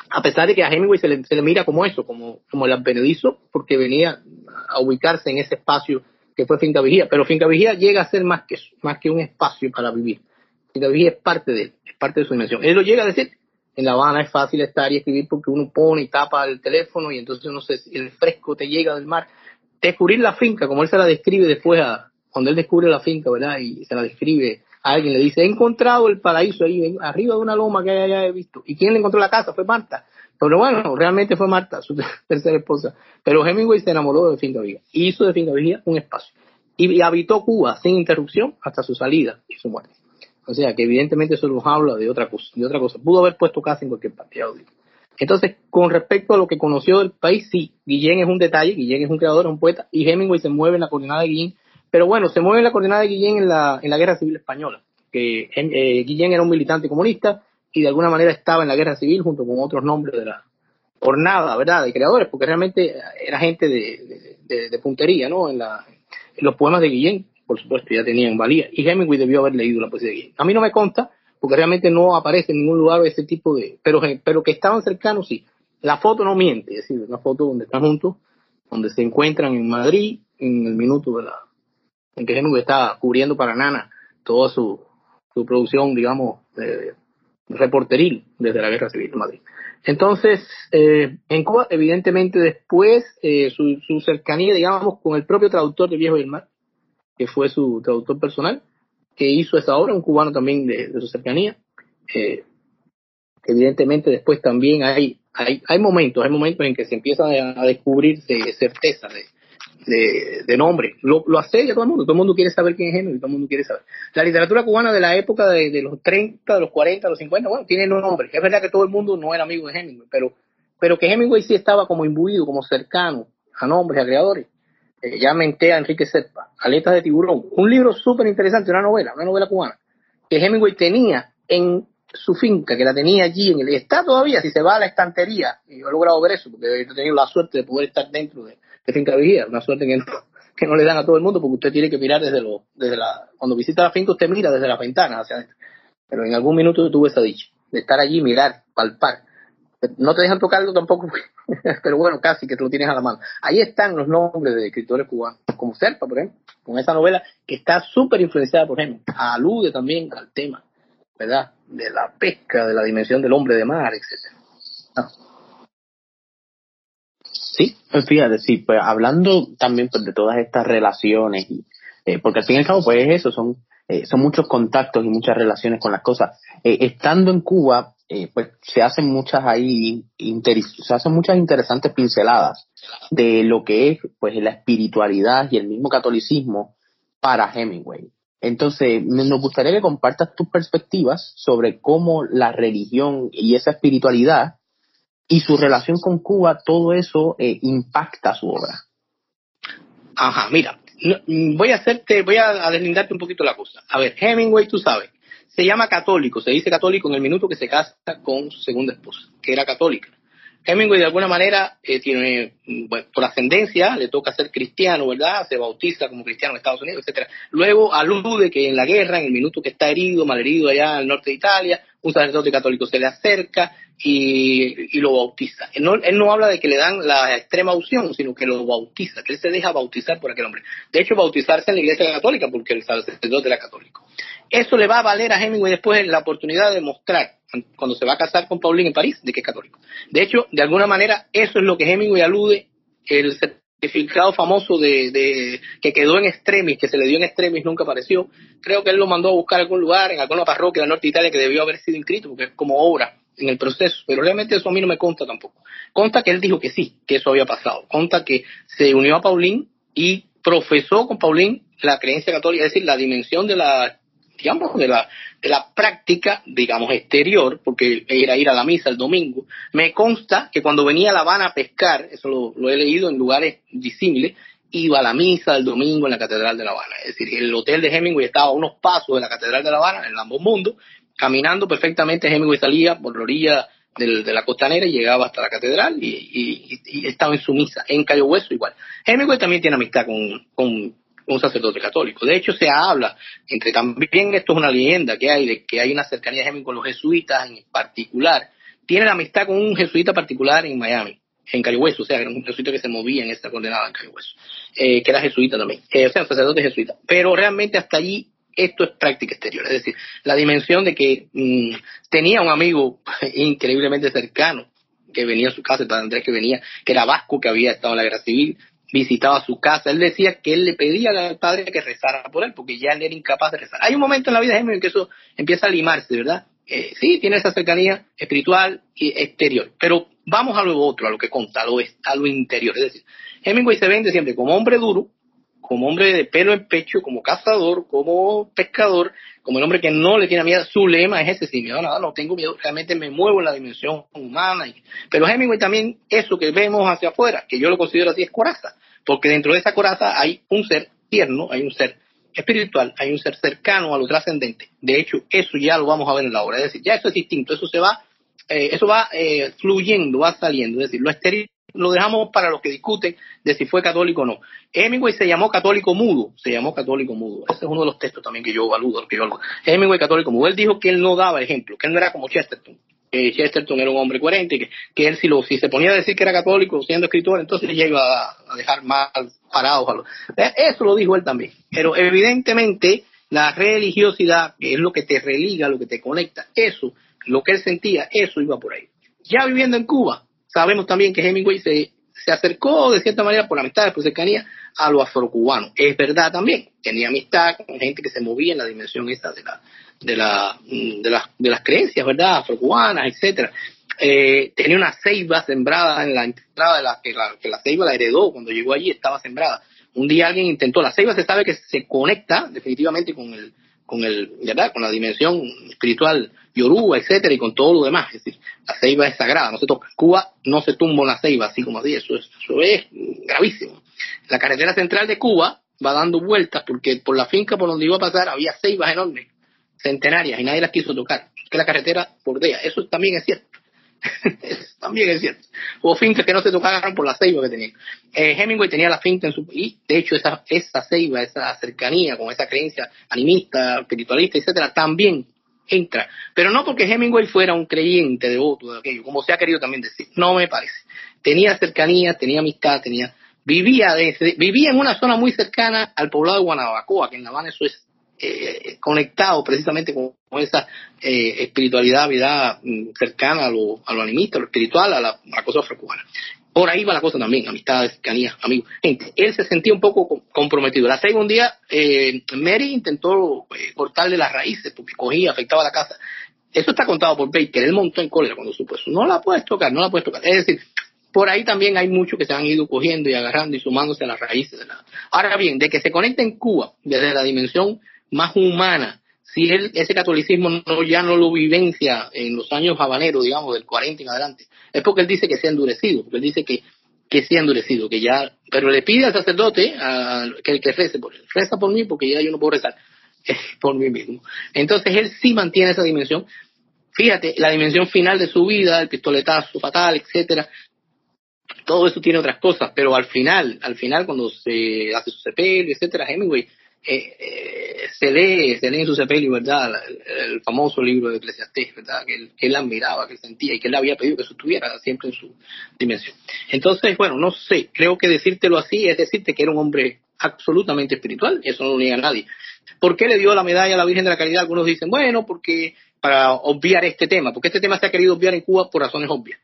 S3: a pesar de que a Hemingway se le, mira como eso, como, como el advenedizo, porque venía a ubicarse en ese espacio que fue Finca Vigía, pero Finca Vigía llega a ser más que más que un espacio para vivir. Finca Vigía es parte de él, es parte de su dimensión. Él lo llega a decir, en La Habana es fácil estar y escribir porque uno pone y tapa el teléfono y entonces uno se, el fresco te llega del mar. Descubrir la finca, como él se la describe después a, cuando él descubre la finca, ¿verdad? Y se la describe a alguien, le dice, he encontrado el paraíso ahí, arriba de una loma que haya visto. ¿Y quién le encontró la casa? Fue Marta. Pero bueno, realmente fue Marta, su [LAUGHS] tercera esposa. Pero Hemingway se enamoró de Finca Vigía y hizo de Finca Vigía un espacio. Y, habitó Cuba sin interrupción hasta su salida y su muerte. O sea, que evidentemente eso nos habla de otra cosa. De otra cosa. Pudo haber puesto casa en cualquier parte. Entonces, con respecto a lo que conoció del país, sí, Guillén es un detalle, Guillén es un creador, es un poeta, y Hemingway se mueve en la coordenada de Guillén pero bueno, se mueve la coordenada de Guillén en la, en la Guerra Civil Española, que eh, Guillén era un militante comunista y de alguna manera estaba en la Guerra Civil junto con otros nombres de la jornada, ¿verdad?, de creadores, porque realmente era gente de, puntería, ¿no?, en, la, en los poemas de Guillén, por supuesto, ya tenían valía, y Hemingway debió haber leído la poesía de. A mí no me consta, porque realmente no aparece en ningún lugar ese tipo de... Pero, pero que estaban cercanos, sí. La foto no miente, es decir, una foto donde están juntos, donde se encuentran en Madrid en el minuto de la, en que Hemingway está cubriendo para Nana toda su, su producción, digamos, reporteril desde la Guerra Civil de Madrid. Entonces, eh, en Cuba, evidentemente, después eh, su, su, cercanía, digamos, con el propio traductor de Viejo del Mar, que fue su traductor personal, que hizo esa obra, un cubano también de, su cercanía. Eh, evidentemente, después también hay, hay, hay momentos, hay momentos en que se empieza a descubrirse certeza de, de, de nombre. Lo, lo asedia todo el mundo. Todo el mundo quiere saber quién es Hemingway, todo el mundo quiere saber. La literatura cubana de la época de, de los 30, de los 40, de los 50, bueno, tiene nombre. Es verdad que todo el mundo no era amigo de Hemingway, pero, pero que Hemingway sí estaba como imbuido, como cercano a nombres, a creadores. Ya menté a Enrique Serpa, Aletas de Tiburón, un libro súper interesante, una novela, una novela cubana, que Hemingway tenía en su finca, que la tenía allí, en el, está todavía, si se va a la estantería, y yo he logrado ver eso, porque he tenido la suerte de poder estar dentro de, de finca vigía, una suerte que no, [LAUGHS] que no le dan a todo el mundo porque usted tiene que mirar desde lo, desde la, cuando visita la finca usted mira desde la ventana hacia adentro. Pero en algún minuto tuve esa dicha, de estar allí, mirar, palpar. No te dejan tocarlo tampoco, [LAUGHS] pero bueno, casi que te lo tienes a la mano. Ahí están los nombres de escritores cubanos, como Serpa, por ejemplo, con esa novela que está súper influenciada por ejemplo, Alude también al tema, ¿verdad? De la pesca, de la dimensión del hombre de mar, etcétera.
S4: Sí, pues fíjate, sí, pues hablando también pues, de todas estas relaciones, y, eh, porque al fin y al cabo, pues eso, son, eh, son muchos contactos y muchas relaciones con las cosas. Eh, estando en Cuba, pues se hacen muchas ahí, se hacen muchas interesantes pinceladas de lo que es pues la espiritualidad y el mismo catolicismo para Hemingway. Entonces, nos gustaría que compartas tus perspectivas sobre cómo la religión y esa espiritualidad y su relación con Cuba, todo eso eh, impacta su obra.
S3: Ajá, mira, voy a hacerte, voy a, deslindarte un poquito la cosa. A ver, Hemingway, tú sabes, se llama católico, se dice católico en el minuto que se casa con su segunda esposa, que era católica. Hemingway de alguna manera eh, tiene, mm, por ascendencia, le toca ser cristiano, ¿verdad? Se bautiza como cristiano en Estados Unidos, etcétera. Luego alude que en la guerra, en el minuto que está herido, malherido allá al norte de Italia, un sacerdote católico se le acerca y, lo bautiza. Él no, él no, habla de que le dan la extrema unción, sino que lo bautiza, que él se deja bautizar por aquel hombre. De hecho, bautizarse en la iglesia católica porque el sacerdote era católico. Eso le va a valer a Hemingway después la oportunidad de mostrar, cuando se va a casar con Pauline en París, de que es católico. De hecho, de alguna manera, eso es lo que Hemingway alude el significado famoso de, que quedó en extremis, que se le dio en extremis, nunca apareció. Creo que él lo mandó a buscar algún lugar, en alguna parroquia del norte de Italia que debió haber sido inscrito, porque es como obra en el proceso, pero realmente eso a mí no me consta tampoco. Consta que él dijo que sí, que eso había pasado. Consta que se unió a Paulín y profesó con Paulín la creencia católica, es decir, la dimensión de la digamos, de la, de la práctica, digamos, exterior, porque era ir a la misa el domingo, me consta que cuando venía a La Habana a pescar, eso lo, lo he leído en lugares disímiles, iba a la misa el domingo en la Catedral de La Habana. Es decir, el hotel de Hemingway estaba a unos pasos de la Catedral de La Habana, en ambos mundos, caminando perfectamente, Hemingway salía por la orilla de la costanera y llegaba hasta la catedral y, y, estaba en su misa. En Cayo Hueso igual. Hemingway también tiene amistad con un sacerdote católico. De hecho, se habla, entre también esto es una leyenda que hay, de que hay una cercanía de Hemingway con los jesuitas en particular. Tiene la amistad con un jesuita particular en Miami, en Cayo o sea, era un jesuita que se movía en esta condenada en Cayo eh, que era jesuita también, o sea, un sacerdote jesuita. Pero realmente hasta allí esto es práctica exterior, es decir, la dimensión de que mm, tenía un amigo [LAUGHS] increíblemente cercano que venía a su casa, el padre Andrés que venía, que era vasco, que había estado en la guerra civil, visitaba su casa. Él decía que él le pedía al padre que rezara por él, porque ya él era incapaz de rezar. Hay un momento en la vida de Hemingway que eso empieza a limarse, ¿verdad? Eh, sí, tiene esa cercanía espiritual y exterior. Pero vamos a lo otro, a lo que conta, a lo, a lo interior. Es decir, Hemingway se vende siempre como hombre duro, como hombre de pelo en pecho, como cazador, como pescador, como el hombre que no le tiene miedo. Su lema es ese, sin miedo nada, no tengo miedo, realmente me muevo en la dimensión humana. pero Hemingway también, eso que vemos hacia afuera, que yo lo considero así, es coraza porque dentro de esa coraza hay un ser tierno, hay un ser espiritual, hay un ser cercano a lo trascendente. De hecho, eso ya lo vamos a ver en la obra, es decir, ya eso es distinto, eso se va, eh, eso va eh, fluyendo, va saliendo, es decir, lo estéril lo dejamos para los que discuten de si fue católico o no. Hemingway se llamó católico mudo, se llamó católico mudo. Ese es uno de los textos también que yo valudo, que yo Hemingway católico mudo. Él dijo que él no daba ejemplo, que él no era como Chesterton, que Chesterton era un hombre coherente, que, que él si, lo, si se ponía a decir que era católico siendo escritor, entonces ya iba a, dejar mal parados a. Eh, eso lo dijo él también. Pero evidentemente la religiosidad, que es lo que te religa, lo que te conecta, eso, lo que él sentía, eso iba por ahí. Ya viviendo en Cuba, sabemos también que Hemingway se, se acercó de cierta manera por amistad, por cercanía, a lo afrocubano. Es verdad también, tenía amistad con gente que se movía en la dimensión esa de la, de, la, mm, de, las, de las creencias, ¿verdad? Afrocubanas, etcétera. Eh, tenía una ceiba sembrada en la entrada de la que, la que la ceiba la heredó cuando llegó allí, estaba sembrada. Un día alguien intentó, la ceiba se sabe que se conecta definitivamente con el, con el, ¿verdad? Con la dimensión espiritual yoruba, etcétera, y con todo lo demás. Es decir, la ceiba es sagrada, no se toca. Cuba no se tumba una ceiba así como así, eso es, eso es gravísimo. La carretera central de Cuba va dando vueltas porque por la finca por donde iba a pasar había ceibas enormes centenarias y nadie las quiso tocar, que la carretera bordea. Eso también es cierto. [LAUGHS] también es cierto. Hubo fincas que no se tocaron por la ceiba que tenían. Eh, Hemingway tenía la finca en su y de hecho esa, esa ceiba, esa cercanía con esa creencia animista, espiritualista, etcétera, también entra. Pero no porque Hemingway fuera un creyente devoto de aquello, como se ha querido también decir. No me parece. Tenía cercanía, tenía amistad, tenía vivía vivía en una zona muy cercana al poblado de Guanabacoa, que en La Habana eso es eh, conectado precisamente con, esa eh, espiritualidad, vida mm, cercana a lo, a lo animista, a lo espiritual, a la, cosa afrocubana. Por ahí va la cosa también, amistades, cercanía, amigos. Gente, él se sentía un poco comprometido. La un día, eh, Mary intentó eh, cortarle las raíces porque cogía, afectaba la casa. Eso está contado por Baker. Él montó en cólera cuando supo eso. No la puedes tocar, no la puedes tocar. Es decir, por ahí también hay muchos que se han ido cogiendo y agarrando y sumándose a las raíces de la. Ahora bien, de que se conecta en Cuba desde la dimensión más humana. Si él, ese catolicismo no, ya no lo vivencia en los años habaneros, digamos, del 40 en adelante, es porque él dice que se ha endurecido, porque él dice que, que se ha endurecido, que ya, pero le pide al sacerdote a, que, que rece por él. Reza por mí porque ya yo no puedo rezar [LAUGHS] por mí mismo. Entonces él sí mantiene esa dimensión. Fíjate, la dimensión final de su vida, el pistoletazo fatal, etcétera, todo eso tiene otras cosas, pero al final, al final cuando se hace su sepelio, etcétera, Hemingway eh, eh, se lee, se lee en su sepelio, ¿verdad? El, famoso libro de Eclesiastés, ¿verdad? Que él, admiraba, que él sentía y que él había pedido que eso estuviera siempre en su dimensión. Entonces, bueno, no sé, creo que decírtelo así es decirte que era un hombre absolutamente espiritual, eso no lo niega nadie. ¿Por qué le dio la medalla a la Virgen de la Caridad? Algunos dicen, bueno, porque para obviar este tema, porque este tema se ha querido obviar en Cuba por razones obvias.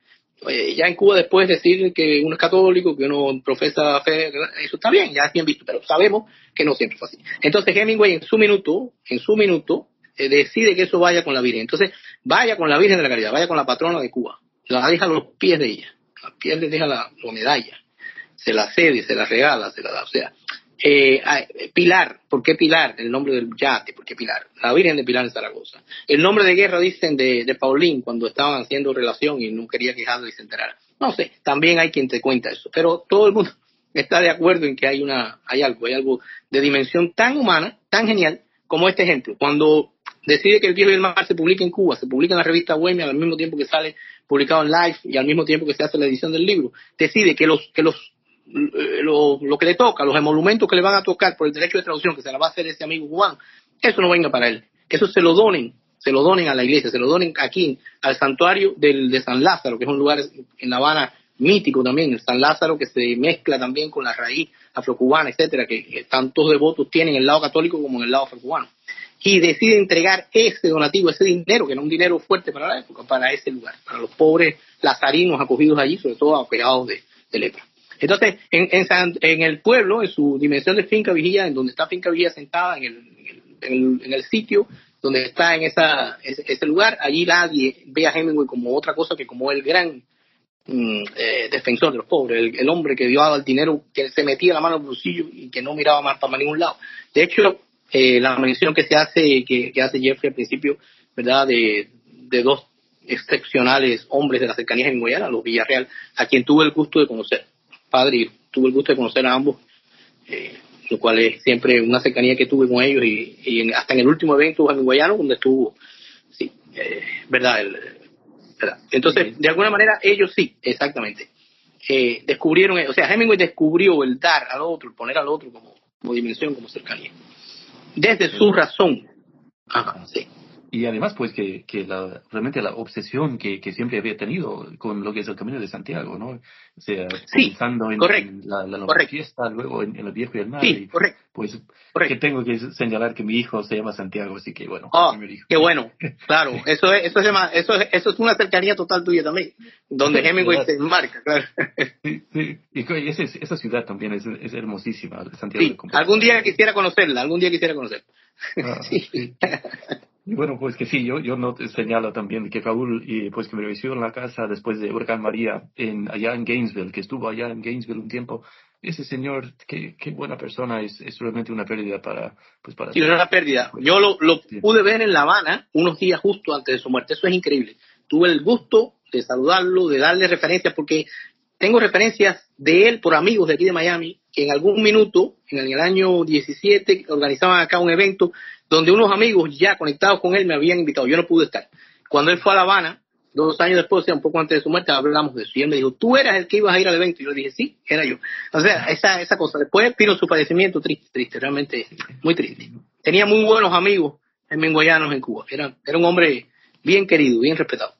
S3: Ya en Cuba después decir que uno es católico, que uno profesa fe, eso está bien, ya es bien visto, pero sabemos que no siempre fue así. Entonces Hemingway en su minuto, en su minuto, eh, decide que eso vaya con la Virgen. Entonces, vaya con la Virgen de la Caridad, vaya con la patrona de Cuba, la deja a los pies de ella, a los pies le deja la medalla, se la cede, se la regala, se la da, o sea, eh, Pilar, ¿por qué Pilar? El nombre del yate, ¿por qué Pilar? La Virgen de Pilar en Zaragoza. El nombre de guerra, dicen, de, de Paulín cuando estaban haciendo relación y no quería quejarlo y se enterara. No sé, también hay quien te cuenta eso, pero todo el mundo [LAUGHS] está de acuerdo en que hay una, hay algo, hay algo de dimensión tan humana, tan genial, como este ejemplo. Cuando decide que el viejo y el mar se publique en Cuba, se publica en la revista Bohemia al mismo tiempo que sale publicado en Life y al mismo tiempo que se hace la edición del libro, decide que los, que los lo, lo, que le toca, los emolumentos que le van a tocar por el derecho de traducción que se la va a hacer ese amigo Juan, eso no venga para él, eso se lo donen, se lo donen a la iglesia, se lo donen aquí, al santuario del, de San Lázaro, que es un lugar en La Habana mítico también, el San Lázaro que se mezcla también con la raíz afrocubana, etcétera, que tantos devotos tienen en el lado católico como en el lado afrocubano. Y decide entregar ese donativo, ese dinero, que es un dinero fuerte para la época, para ese lugar, para los pobres lazarinos acogidos allí, sobre todo aquejados de, de lepra. Entonces, en, San, en, el pueblo, en su dimensión de finca vigía, en donde está finca vigía sentada, en el, en el, sitio donde está en esa, ese, lugar, allí nadie ve a Hemingway como otra cosa que como el gran mm, eh, defensor de los pobres, el, hombre que dio el dinero, que se metía la mano en el bolsillo y que no miraba más para ningún lado. De hecho, eh, la mención que se hace, que, hace Jeffrey al principio, ¿verdad?, de, de dos excepcionales hombres de la cercanía hemingwayana, los Villarreal, a quien tuve el gusto de conocer padre y tuve el gusto de conocer a ambos, eh, lo cual es siempre una cercanía que tuve con ellos y, y en, hasta en el último evento hemingwayano donde estuvo, sí, eh, verdad, el, verdad. Entonces, de alguna manera ellos sí, exactamente, eh, descubrieron, o sea, Hemingway descubrió el dar al otro, el poner al otro como, como dimensión, como cercanía, desde su razón. Ajá, sí
S2: y además pues que, que la, realmente la obsesión que, que, siempre había tenido con lo que es el camino de Santiago, ¿no? O sea,
S3: sí,
S2: pensando en,
S3: correcto,
S2: en la, la
S3: correcto.
S2: fiesta, luego en, en, el viejo y el mar.
S3: Sí,
S2: y,
S3: correcto.
S2: Pues
S3: correcto.
S2: que tengo que señalar que mi hijo se llama Santiago, así que bueno.
S3: Oh, qué bueno, [LAUGHS] claro, eso es, eso, es eso, es, eso es una cercanía total tuya también, donde Hemingway se enmarca, claro.
S2: Sí, sí, y esa, esa ciudad también es, es hermosísima, Santiago.
S3: Sí, algún día quisiera conocerla, algún día quisiera conocerla.
S2: Ah, [LAUGHS] sí. Y bueno, pues que sí, yo, yo no señalo también que Raúl, y pues que me recibió en la casa después de Huracán María en, allá en Gainesville, que estuvo allá en Gainesville un tiempo, ese señor, qué, qué buena persona, es, es realmente una pérdida para... Pues para
S3: sí, una pérdida. Yo lo, lo sí. pude ver en La Habana unos días justo antes de su muerte, eso es increíble. Tuve el gusto de saludarlo, de darle referencias, porque tengo referencias de él por amigos de aquí de Miami, que en algún minuto, en el año 17, organizaban acá un evento donde unos amigos ya conectados con él me habían invitado. Yo no pude estar. Cuando él fue a La Habana, dos años después, o sea, un poco antes de su muerte, hablamos de eso. Y él me dijo, tú eras el que ibas a ir al evento. Y yo le dije, sí, era yo. O sea, esa, esa cosa. Después vino su fallecimiento triste, triste, realmente muy triste. Tenía muy buenos amigos en menguayanos en Cuba. Era, era un hombre bien querido, bien respetado.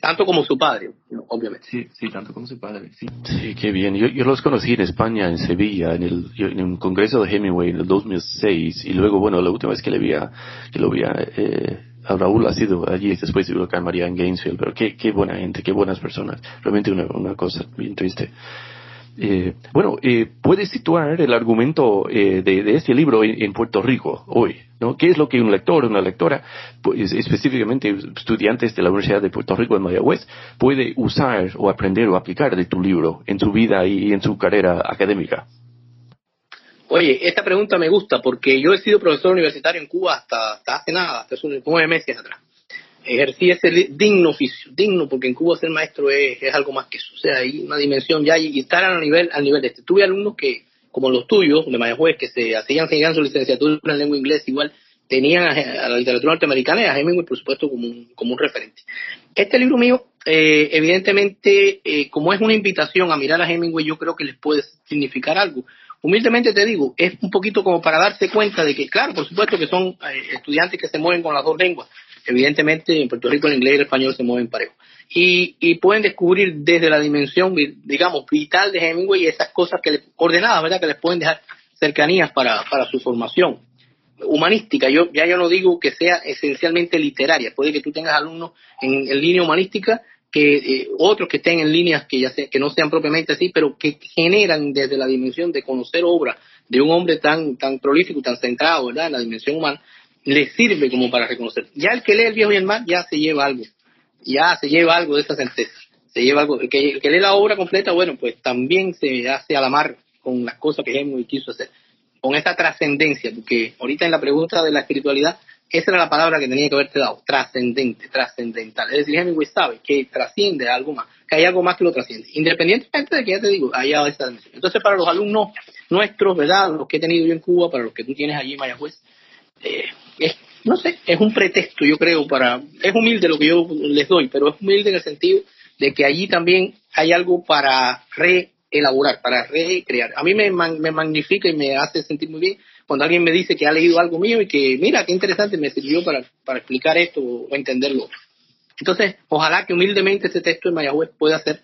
S3: Tanto como su padre, obviamente.
S2: Sí, sí, tanto como su padre, sí. Sí, qué bien. Yo, yo los conocí en España, en Sevilla, en el, en un congreso de Hemingway en el 2006. Y luego, bueno, la última vez que le vi a, que lo vi a, eh, a Raúl ha sido allí después de Huracán María en Gainesville. Pero qué, qué buena gente, qué buenas personas. Realmente una, una cosa bien triste. Eh, bueno, eh, ¿puedes situar el argumento eh, de, de, este libro en, Puerto Rico hoy? ¿no? ¿Qué es lo que un lector, una lectora, pues, específicamente estudiantes de la Universidad de Puerto Rico en Mayagüez, puede usar o aprender o aplicar de tu libro en su vida y en su carrera académica?
S3: Oye, esta pregunta me gusta porque yo he sido profesor universitario en Cuba hasta, hace nada, hasta hace nueve meses atrás ejercí ese digno oficio, digno porque en Cuba ser maestro es, algo más que eso, o sea, hay una dimensión ya y estar al nivel, al nivel de este. Tuve alumnos que, como los tuyos, de Mayagüez, que se hacían seguían su licenciatura en lengua inglesa, igual tenían a, a, la literatura norteamericana y a Hemingway, por supuesto, como un, como un referente. Este libro mío, eh, evidentemente, eh, como es una invitación a mirar a Hemingway, yo creo que les puede significar algo. Humildemente te digo, es un poquito como para darse cuenta de que, claro, por supuesto que son eh, estudiantes que se mueven con las dos lenguas, evidentemente en Puerto Rico el inglés y el español se mueven parejo. Y, y pueden descubrir desde la dimensión, digamos, vital de Hemingway esas cosas que les, ordenadas, ¿verdad? Que les pueden dejar cercanías para, para su formación humanística. Yo ya yo no digo que sea esencialmente literaria. Puede que tú tengas alumnos en, en línea humanística que eh, otros que estén en líneas que ya que no sean propiamente así, pero que generan desde la dimensión de conocer obra de un hombre tan tan prolífico, tan centrado, ¿verdad? En la dimensión humana, le sirve como para reconocer. Ya el que lee el viejo y el mar ya se lleva algo, ya se lleva algo de esa certeza, se lleva algo. El que, el que lee la obra completa, bueno, pues también se hace a la mar con las cosas que Hemingway quiso hacer, con esa trascendencia, porque ahorita en la pregunta de la espiritualidad esa era la palabra que tenía que haberte dado, trascendente, trascendental. Es decir, Hemingway sabe que trasciende algo más, que hay algo más que lo trasciende, independientemente de que ya te digo, haya esta. Entonces, para los alumnos nuestros, ¿verdad? Los que he tenido yo en Cuba, para los que tú tienes allí en Mayagüez, eh, es, no sé, es un pretexto, yo creo, para, es humilde lo que yo les doy, pero es humilde en el sentido de que allí también hay algo para reelaborar, para recrear. A mí me, me magnifica y me hace sentir muy bien cuando alguien me dice que ha leído algo mío y que, mira, qué interesante, me sirvió para, para explicar esto o entenderlo. Entonces, ojalá que humildemente ese texto de Mayagüez pueda ser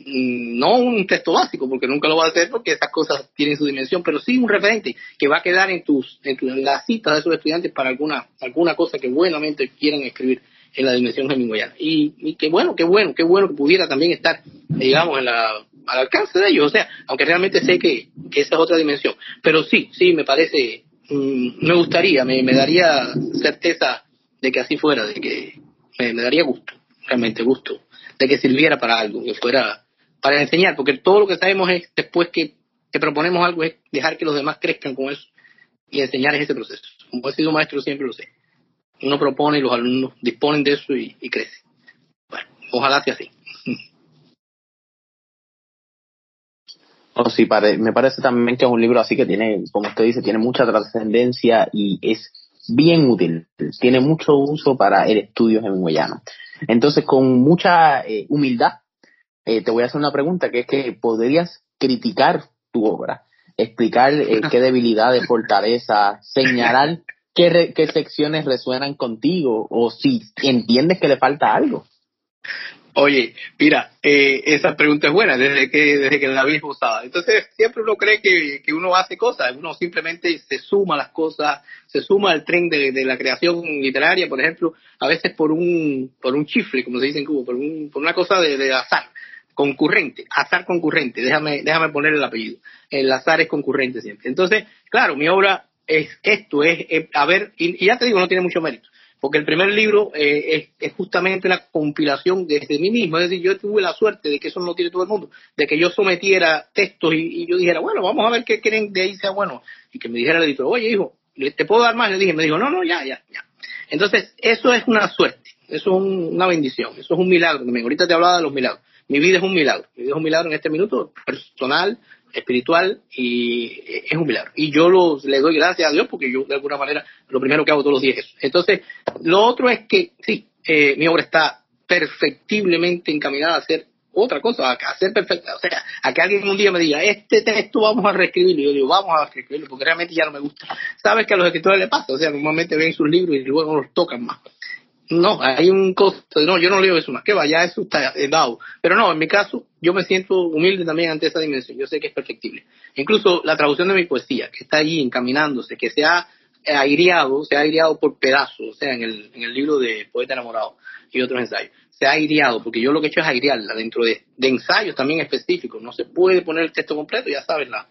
S3: mm, no un texto básico, porque nunca lo va a hacer porque esas cosas tienen su dimensión, pero sí un referente que va a quedar en tus, en, las citas de esos estudiantes para alguna, alguna cosa que buenamente quieran escribir en la dimensión hemingwayana. Y, y qué bueno, qué bueno, qué bueno que pudiera también estar, digamos, en la, al alcance de ellos. O sea, aunque realmente sé que, esa es otra dimensión. Pero sí, sí, me parece, mm, me gustaría, me, daría certeza de que así fuera, de que me, daría gusto, realmente gusto, de que sirviera para algo, que fuera para enseñar, porque todo lo que sabemos es después que, que proponemos algo es dejar que los demás crezcan con eso y enseñar ese proceso. Como he sido maestro siempre lo sé. Uno propone y los alumnos disponen de eso y, y crecen. Bueno, ojalá sea así. [LAUGHS]
S4: Oh, sí, me parece también que es un libro así que tiene, como usted dice, tiene mucha trascendencia y es bien útil. Tiene mucho uso para el estudio hemingwayano. Entonces, con mucha eh, humildad, eh, te voy a hacer una pregunta, que es que podrías criticar tu obra, explicar eh, qué debilidades, fortaleza, señalar qué, qué secciones resuenan contigo o si entiendes que le falta algo.
S3: Oye, mira, eh, esa pregunta es buena desde que desde que la habéis usado. Entonces, siempre uno cree que, que, uno hace cosas, uno simplemente se suma las cosas, se suma al tren de, la creación literaria, por ejemplo, a veces por un por un chifle, como se dice en Cuba, por, un, por una cosa de, azar concurrente, azar concurrente, déjame, déjame poner el apellido. El azar es concurrente siempre. Entonces, claro, mi obra es esto, es, a ver, y, ya te digo, no tiene mucho mérito porque el primer libro eh, es, justamente una compilación desde mí mismo, es decir, yo tuve la suerte de que eso no lo tiene todo el mundo, de que yo sometiera textos y, yo dijera, bueno, vamos a ver qué quieren de ahí sea bueno, y que me dijera el editor, oye hijo, ¿te puedo dar más? Le dije, me dijo, no, no, ya, ya, ya. Entonces, eso es una suerte, eso es una bendición, eso es un milagro. Ahorita te hablaba de los milagros. Mi vida es un milagro, mi vida es un milagro en este minuto, personal, espiritual y es un milagro. Y yo los, le doy gracias a Dios porque yo de alguna manera lo primero que hago todos los días es eso. Entonces, lo otro es que sí, eh, mi obra está perfectiblemente encaminada a hacer otra cosa, a ser perfecta. O sea, a que alguien un día me diga, este texto vamos a reescribirlo. Y yo digo, vamos a reescribirlo porque realmente ya no me gusta. Sabes que a los escritores les pasa, o sea, normalmente ven sus libros y luego los tocan más. No, hay un costo. No, yo no leo eso más. Que vaya, eso está dado. Pero no, en mi caso, yo me siento humilde también ante esa dimensión. Yo sé que es perfectible. Incluso la traducción de mi poesía, que está allí encaminándose, que se ha aireado, se ha aireado por pedazos, o sea, en el, en el libro de Poeta Enamorado y otros ensayos. Se ha aireado, porque yo lo que he hecho es airearla dentro de, de ensayos también específicos. No se puede poner el texto completo, ya sabes, la,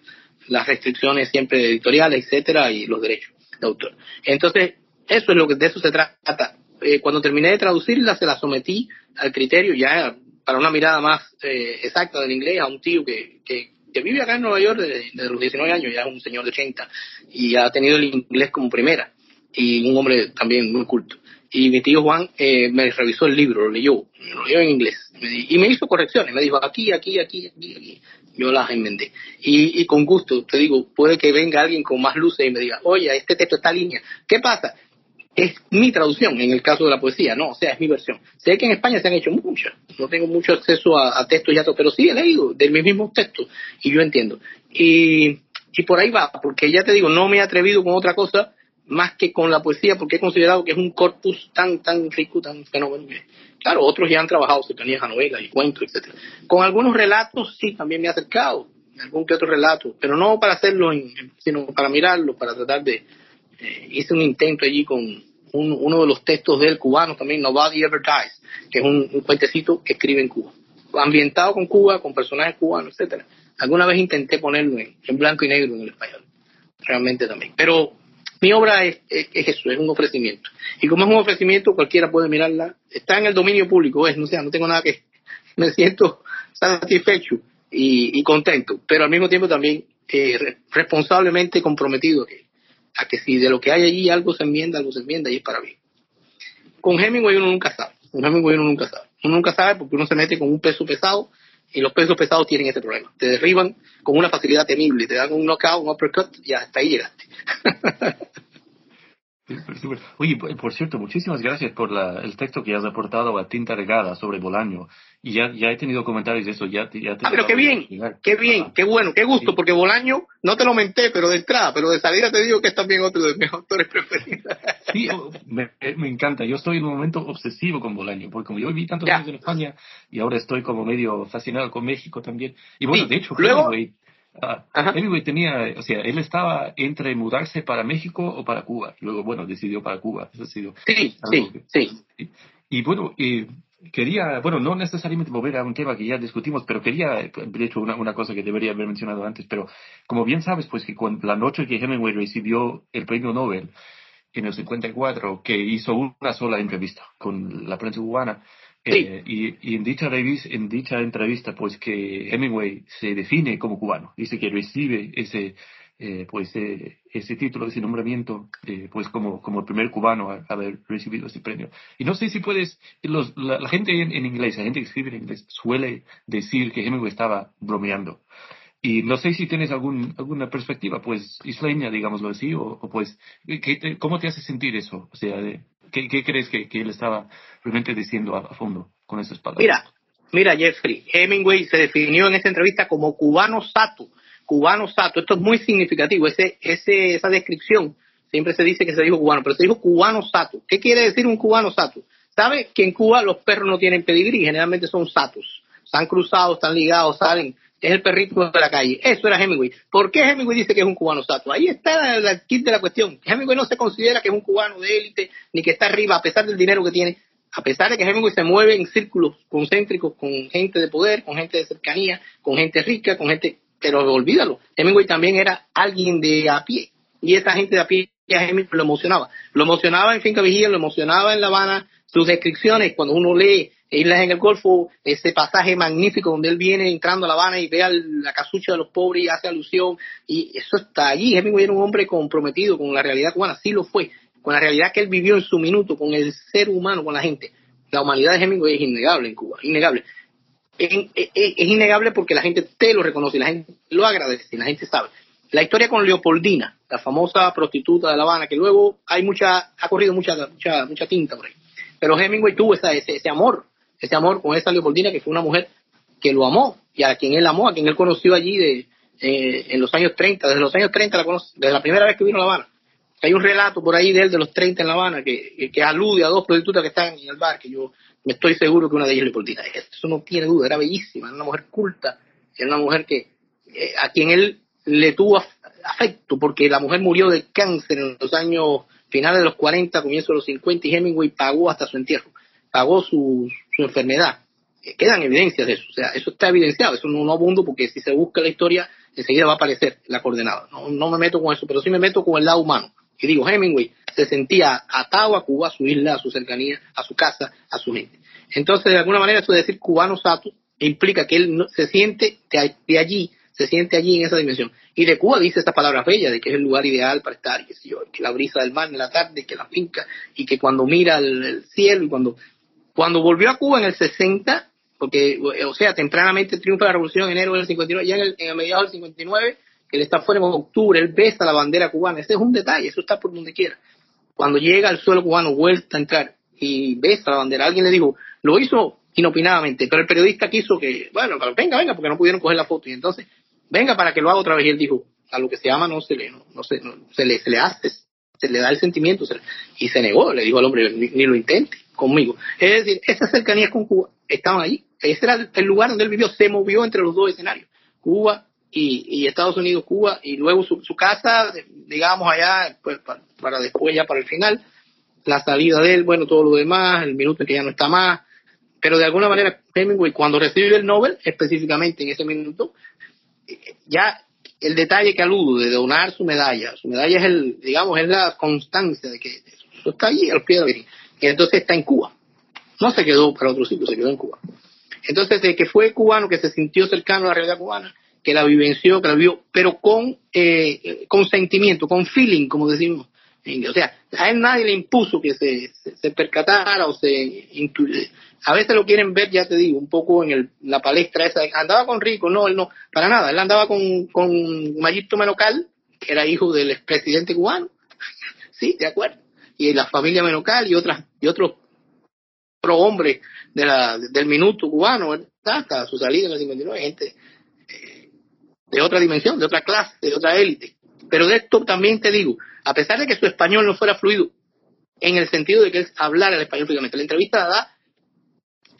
S3: las restricciones siempre editoriales, etcétera, y los derechos de autor. Entonces, eso es lo que de eso se trata eh, cuando terminé de traducirla, se la sometí al criterio ya para una mirada más eh, exacta del inglés a un tío que, que, vive acá en Nueva York desde, los 19 años, ya es un señor de 80 y ha tenido el inglés como primera y un hombre también muy culto. Y mi tío Juan eh, me revisó el libro, lo leyó, lo leyó en inglés y me hizo correcciones, me dijo aquí, aquí, aquí, aquí, aquí. Yo las inventé. Y, y con gusto, te digo, puede que venga alguien con más luces y me diga, oye, este texto está línea. ¿Qué pasa? Es mi traducción en el caso de la poesía, no, o sea, es mi versión. Sé que en España se han hecho muchas, no tengo mucho acceso a, textos y todo, pero sí he leído de mis mismos textos y yo entiendo. Y, y por ahí va, porque ya te digo, no me he atrevido con otra cosa más que con la poesía, porque he considerado que es un corpus tan, tan rico, tan fenómeno. Claro, otros ya han trabajado cercanías a novelas y cuentos, etcétera. Con algunos relatos sí, también me he acercado, algún que otro relato, pero no para hacerlo, sino para mirarlo, para tratar de, eh, hice un intento allí con uno de los textos del cubano también, Nobody Ever Dies, que es un, cuentecito que escribe en Cuba. Ambientado con Cuba, con personajes cubanos, etcétera. Alguna vez intenté ponerlo en, blanco y negro en el español. Realmente también. Pero mi obra es, es, eso, es un ofrecimiento. Y como es un ofrecimiento, cualquiera puede mirarla. Está en el dominio público, es, no sé, no tengo nada que... [LAUGHS] Me siento satisfecho y, contento, pero al mismo tiempo también eh, responsablemente comprometido a que si de lo que hay allí algo se enmienda, algo se enmienda y es para mí. Con Hemingway uno nunca sabe, con Hemingway uno nunca sabe. Uno nunca sabe porque uno se mete con un peso pesado y los pesos pesados tienen ese problema. Te derriban con una facilidad temible, te dan un knockout, un uppercut y hasta ahí llegaste. [LAUGHS]
S5: Oye, por cierto, muchísimas gracias por la, el texto que has aportado a Tinta Regada sobre Bolaño. Y ya, ya he tenido comentarios de eso. Ya, ya
S3: ah, pero qué bien, qué bien, qué bueno, qué gusto, porque Bolaño, no te lo menté, pero de entrada, pero de salida te digo que es también otro de mis [LAUGHS] autores preferidos.
S5: Sí, oh, me, me, encanta. Yo estoy en un momento obsesivo con Bolaño, porque como yo viví tantos años en España y ahora estoy como medio fascinado con México también. Y bueno, de hecho,
S3: luego,
S5: Ah, tenía, o sea, él estaba entre mudarse para México o para Cuba. Luego, bueno, decidió para Cuba. Eso ha sido
S3: sí, sí, sí.
S5: Y, bueno, eh, quería, bueno, no necesariamente volver a un tema que ya discutimos, pero quería, de hecho, una, una cosa que debería haber mencionado antes, pero como bien sabes, pues que cuando, la noche que Hemingway recibió el premio Nobel en el 54, que hizo una sola entrevista con la prensa cubana, eh, y, en, dicha en dicha entrevista, pues que Hemingway se define como cubano, dice que recibe ese, eh, pues, eh, ese título, ese nombramiento, pues como, como el primer cubano a, haber recibido ese premio. Y no sé si puedes, los, la, gente en, inglés, la gente que escribe en inglés, suele decir que Hemingway estaba bromeando. Y no sé si tienes algún, alguna perspectiva, pues, isleña, digámoslo así, o, pues, ¿cómo te hace sentir eso? O sea, de, ¿Qué, crees que, él estaba realmente diciendo a, fondo con esas palabras?
S3: Mira, mira, Jeffrey, Hemingway se definió en esa entrevista como cubano sato, cubano sato. Esto es muy significativo, ese, ese, esa descripción. Siempre se dice que se dijo cubano, pero se dijo cubano sato. ¿Qué quiere decir un cubano sato? ¿Sabe que en Cuba los perros no tienen pedigrí? Generalmente son satos. Están cruzados, están ligados, salen es el perrito de la calle. Eso era Hemingway. ¿Por qué Hemingway dice que es un cubano sato? Ahí está la, kit de la cuestión. Hemingway no se considera que es un cubano de élite, ni que está arriba, a pesar del dinero que tiene. A pesar de que Hemingway se mueve en círculos concéntricos con gente de poder, con gente de cercanía, con gente rica, con gente... Pero olvídalo, Hemingway también era alguien de a pie. Y esa gente de a pie a Hemingway lo emocionaba. Lo emocionaba en Finca Vigía, lo emocionaba en La Habana. Sus descripciones, cuando uno lee Islas en el Golfo, ese pasaje magnífico donde él viene entrando a La Habana y ve a la casucha de los pobres y hace alusión, y eso está allí. Hemingway era un hombre comprometido con la realidad cubana, sí lo fue, con la realidad que él vivió en su minuto, con el ser humano, con la gente. La humanidad de Hemingway es innegable en Cuba, innegable. Es, innegable porque la gente te lo reconoce, la gente lo agradece, la gente sabe. La historia con Leopoldina, la famosa prostituta de La Habana, que luego hay mucha, ha corrido mucha, mucha, mucha tinta por ahí. Pero Hemingway tuvo ese, ese amor ese amor con esa Leopoldina, que fue una mujer que lo amó y a quien él amó, a quien él conoció allí de, eh, en los años 30, desde los años 30 la conoce, desde la primera vez que vino a La Habana. Hay un relato por ahí de él de los 30 en La Habana que, que, alude a dos prostitutas que están en el bar, que yo me estoy seguro que una de ellas es Leopoldina. Eso no tiene duda, era bellísima, era una mujer culta, era una mujer que eh, a quien él le tuvo afecto, porque la mujer murió de cáncer en los años finales de los 40, comienzo de los 50, y Hemingway pagó hasta su entierro pagó su, su enfermedad. Eh, quedan evidencias de eso, o sea, eso está evidenciado, eso no, no abundo porque si se busca la historia, enseguida va a aparecer la coordenada. No, no me meto con eso, pero sí me meto con el lado humano. Y digo, Hemingway se sentía atado a Cuba, a su isla, a su cercanía, a su casa, a su gente. Entonces, de alguna manera, eso de decir cubano sato implica que él se siente de, allí, se siente allí en esa dimensión. Y de Cuba dice estas palabras bellas, de que es el lugar ideal para estar, que, que la brisa del mar en la tarde, que la finca, y que cuando mira el cielo y cuando cuando volvió a Cuba en el 60, porque, o sea, tempranamente triunfa la revolución en enero del 59, ya en el, en mediados del 59, que él está fuera en octubre, él besa la bandera cubana. Ese es un detalle, eso está por donde quiera. Cuando llega al suelo cubano, vuelta a entrar y besa la bandera, alguien le dijo, lo hizo inopinadamente, pero el periodista quiso que, bueno, venga, venga, porque no pudieron coger la foto. Y entonces, venga para que lo haga otra vez. Y él dijo, a lo que se llama no se le, no, se, se, le, se le hace, se le da el sentimiento. y se negó, le dijo al hombre, ni lo intente conmigo. Es decir, esas cercanías con Cuba estaban allí. Ese era el lugar donde él vivió, se movió entre los dos escenarios, Cuba y, Estados Unidos, Cuba, y luego su, casa, digamos allá, pues, para, después, ya para el final, la salida de él, bueno, todo lo demás, el minuto en que ya no está más, pero de alguna manera Hemingway cuando recibe el Nobel, específicamente en ese minuto, ya el detalle que aludo de donar su medalla, su medalla es el, digamos, es la constancia de que eso está allí al pie de la Virgen, y entonces está en Cuba. No se quedó para otro sitio, se quedó en Cuba. Entonces, de que fue cubano, que se sintió cercano a la realidad cubana, que la vivenció, que la vio, pero con, eh, con sentimiento, con feeling, como decimos. O sea, a él nadie le impuso que se, se, percatara o se A veces lo quieren ver, ya te digo, un poco en el, la palestra esa. Andaba con Rico, no, él no, para nada. Él andaba con, con Mayito Menocal, que era hijo del expresidente cubano. [LAUGHS] sí, de acuerdo. Y la familia Menocal y otras y otros prohombres de la, del minuto cubano, hasta su salida en el 59, gente eh, de otra dimensión, de otra clase, de otra élite. Pero de esto también te digo, a pesar de que su español no fuera fluido, en el sentido de que él hablara el español fluidamente, la entrevista la da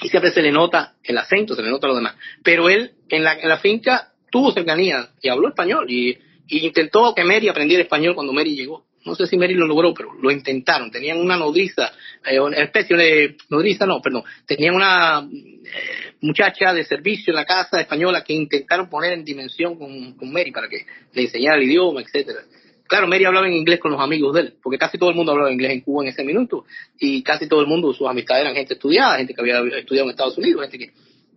S3: y siempre se le nota el acento, se le nota lo demás. Pero él en la, en la finca tuvo cercanía y habló español y, y intentó que Mary aprendiera español cuando Mary llegó. No sé si Mary lo logró, pero lo intentaron. Tenían una nodriza, eh, especie de nodriza, no, perdón. Tenían una eh, muchacha de servicio en la casa española que intentaron poner en dimensión con, con Mary para que le enseñara el idioma, etcétera. Claro, Mary hablaba en inglés con los amigos de él, porque casi todo el mundo hablaba inglés en Cuba en ese minuto, y casi todo el mundo, sus amistades eran gente estudiada, gente que había estudiado en Estados Unidos, gente que,